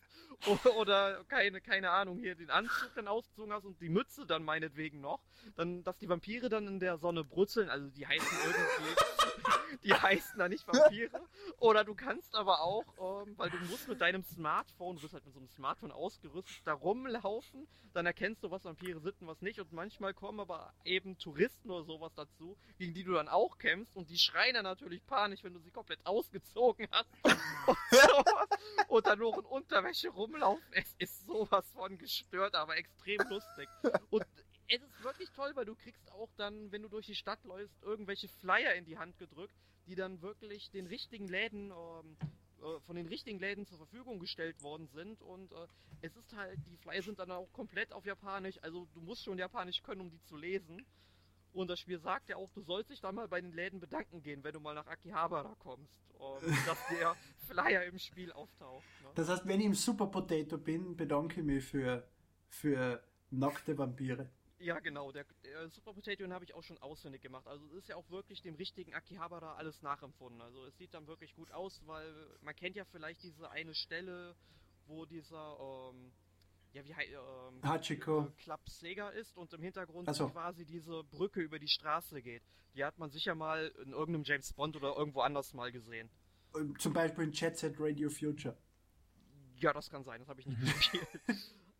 oder keine, keine Ahnung, hier den Anzug dann ausgezogen hast und die Mütze dann meinetwegen noch, dann, dass die Vampire dann in der Sonne brutzeln, also die heißen irgendwie, die heißen da nicht Vampire. Oder du kannst aber auch, ähm, weil du musst mit deinem Smartphone, du bist halt mit so einem Smartphone ausgerüstet, da rumlaufen, dann erkennst du, was Vampire sind und was nicht. Und manchmal kommen aber eben Touristen oder sowas dazu, gegen die du dann auch kämpfst und die schreien dann natürlich panisch, wenn du sie komplett ausgezogen hast. Und, sowas, und dann noch in Unterwäsche rumlaufen. Es ist sowas von gestört, aber extrem lustig. Und es ist wirklich toll, weil du kriegst auch dann, wenn du durch die Stadt läufst, irgendwelche Flyer in die Hand gedrückt, die dann wirklich den richtigen Läden, ähm, äh, von den richtigen Läden zur Verfügung gestellt worden sind. Und äh, es ist halt, die Flyer sind dann auch komplett auf Japanisch, also du musst schon Japanisch können, um die zu lesen. Und das Spiel sagt ja auch, du sollst dich dann mal bei den Läden bedanken gehen, wenn du mal nach Akihabara kommst. Und dass der Flyer im Spiel auftaucht. Ne? Das heißt, wenn ich im Super Potato bin, bedanke ich mich für, für nackte Vampire. Ja, genau. Der, der Super Potato habe ich auch schon auswendig gemacht. Also es ist ja auch wirklich dem richtigen Akihabara alles nachempfunden. Also es sieht dann wirklich gut aus, weil man kennt ja vielleicht diese eine Stelle, wo dieser ähm, ja, wie ähm, Hachiko. Club Sega ist und im Hintergrund so. quasi diese Brücke über die Straße geht. Die hat man sicher mal in irgendeinem James Bond oder irgendwo anders mal gesehen. Zum Beispiel in Jet Set Radio Future. Ja, das kann sein, das habe ich nicht gespielt.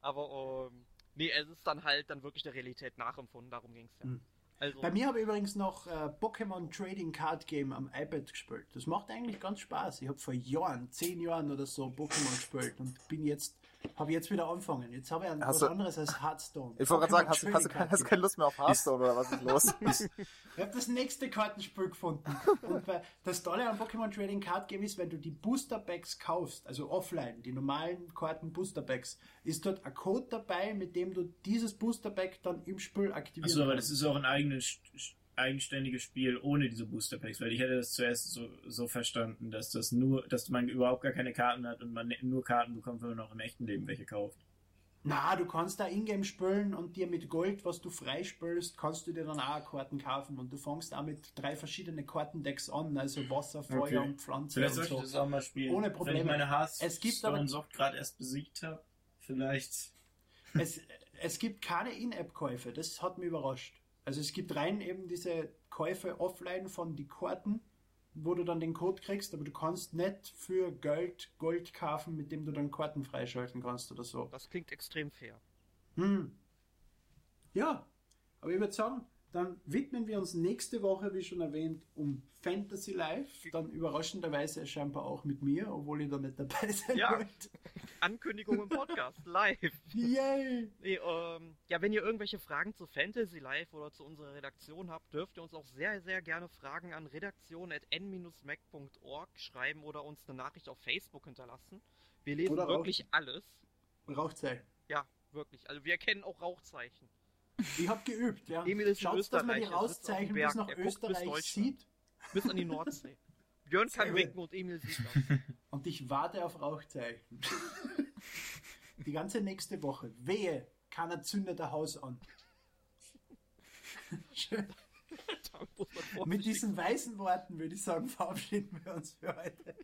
Aber ähm, nee, es ist dann halt dann wirklich der Realität nachempfunden, darum ging es ja. Hm. Also, Bei mir habe ich übrigens noch äh, Pokémon Trading Card Game am iPad gespielt. Das macht eigentlich ganz Spaß. Ich habe vor Jahren, zehn Jahren oder so Pokémon gespielt und bin jetzt habe jetzt wieder angefangen. Jetzt habe ich ein, was du, anderes als Hearthstone. Ich wollte gerade sagen, hast, hast, hast, keine Lust mehr auf Hearthstone oder was ist los? ich habe das nächste Kartenspiel gefunden. Und das Tolle an Pokémon Trading Card Game ist, wenn du die Booster Packs kaufst, also offline, die normalen Karten Booster Packs, ist dort ein Code dabei, mit dem du dieses Booster Pack dann im Spiel aktivierst. Achso, aber das ist auch ein eigenes eigenständiges Spiel ohne diese Booster Packs, weil ich hätte das zuerst so, so verstanden, dass das nur, dass man überhaupt gar keine Karten hat und man nur Karten bekommt, wenn man auch im echten Leben welche kauft. Na, du kannst da Ingame spielen und dir mit Gold, was du freispielst, kannst du dir dann auch Karten kaufen und du fängst auch mit drei verschiedenen Kartendecks an, also Wasser, Feuer okay. und Pflanze Vielleicht und so. das auch mal spielen. Ohne Probleme. Wenn ich meine Hearthstone es gibt aber Soft gerade erst besiegt habe, vielleicht. Es, es gibt keine In-App-Käufe, das hat mich überrascht. Also es gibt rein eben diese Käufe offline von die Karten, wo du dann den Code kriegst, aber du kannst nicht für Geld Gold kaufen, mit dem du dann Karten freischalten kannst oder so. Das klingt extrem fair. Hm. Ja, aber ich würde sagen, dann widmen wir uns nächste Woche, wie schon erwähnt, um Fantasy Life. Dann überraschenderweise scheinbar auch mit mir, obwohl ich da nicht dabei sein ja. wollte. Ankündigung im Podcast, live. Yay! Nee, ähm, ja, wenn ihr irgendwelche Fragen zu Fantasy Life oder zu unserer Redaktion habt, dürft ihr uns auch sehr, sehr gerne Fragen an redaktion.n-mac.org schreiben oder uns eine Nachricht auf Facebook hinterlassen. Wir lesen oder wirklich alles. Rauchzeichen. Ja, wirklich. Also wir erkennen auch Rauchzeichen. Ich habe geübt, ja. Emil ist Schaut, dass man die Rauchzeichen bis nach Österreich bis sieht. Bis an die Nordsee. Björn kann winken und Emil sieht das. Und ich warte auf Rauchzeichen. Die ganze nächste Woche. Wehe, keiner zündet ein Haus an. Schön. Mit diesen weißen Worten würde ich sagen, verabschieden wir uns für heute.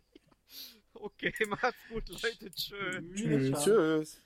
Okay, macht's gut, Leute. Tschö. Tschüss. Tschüss.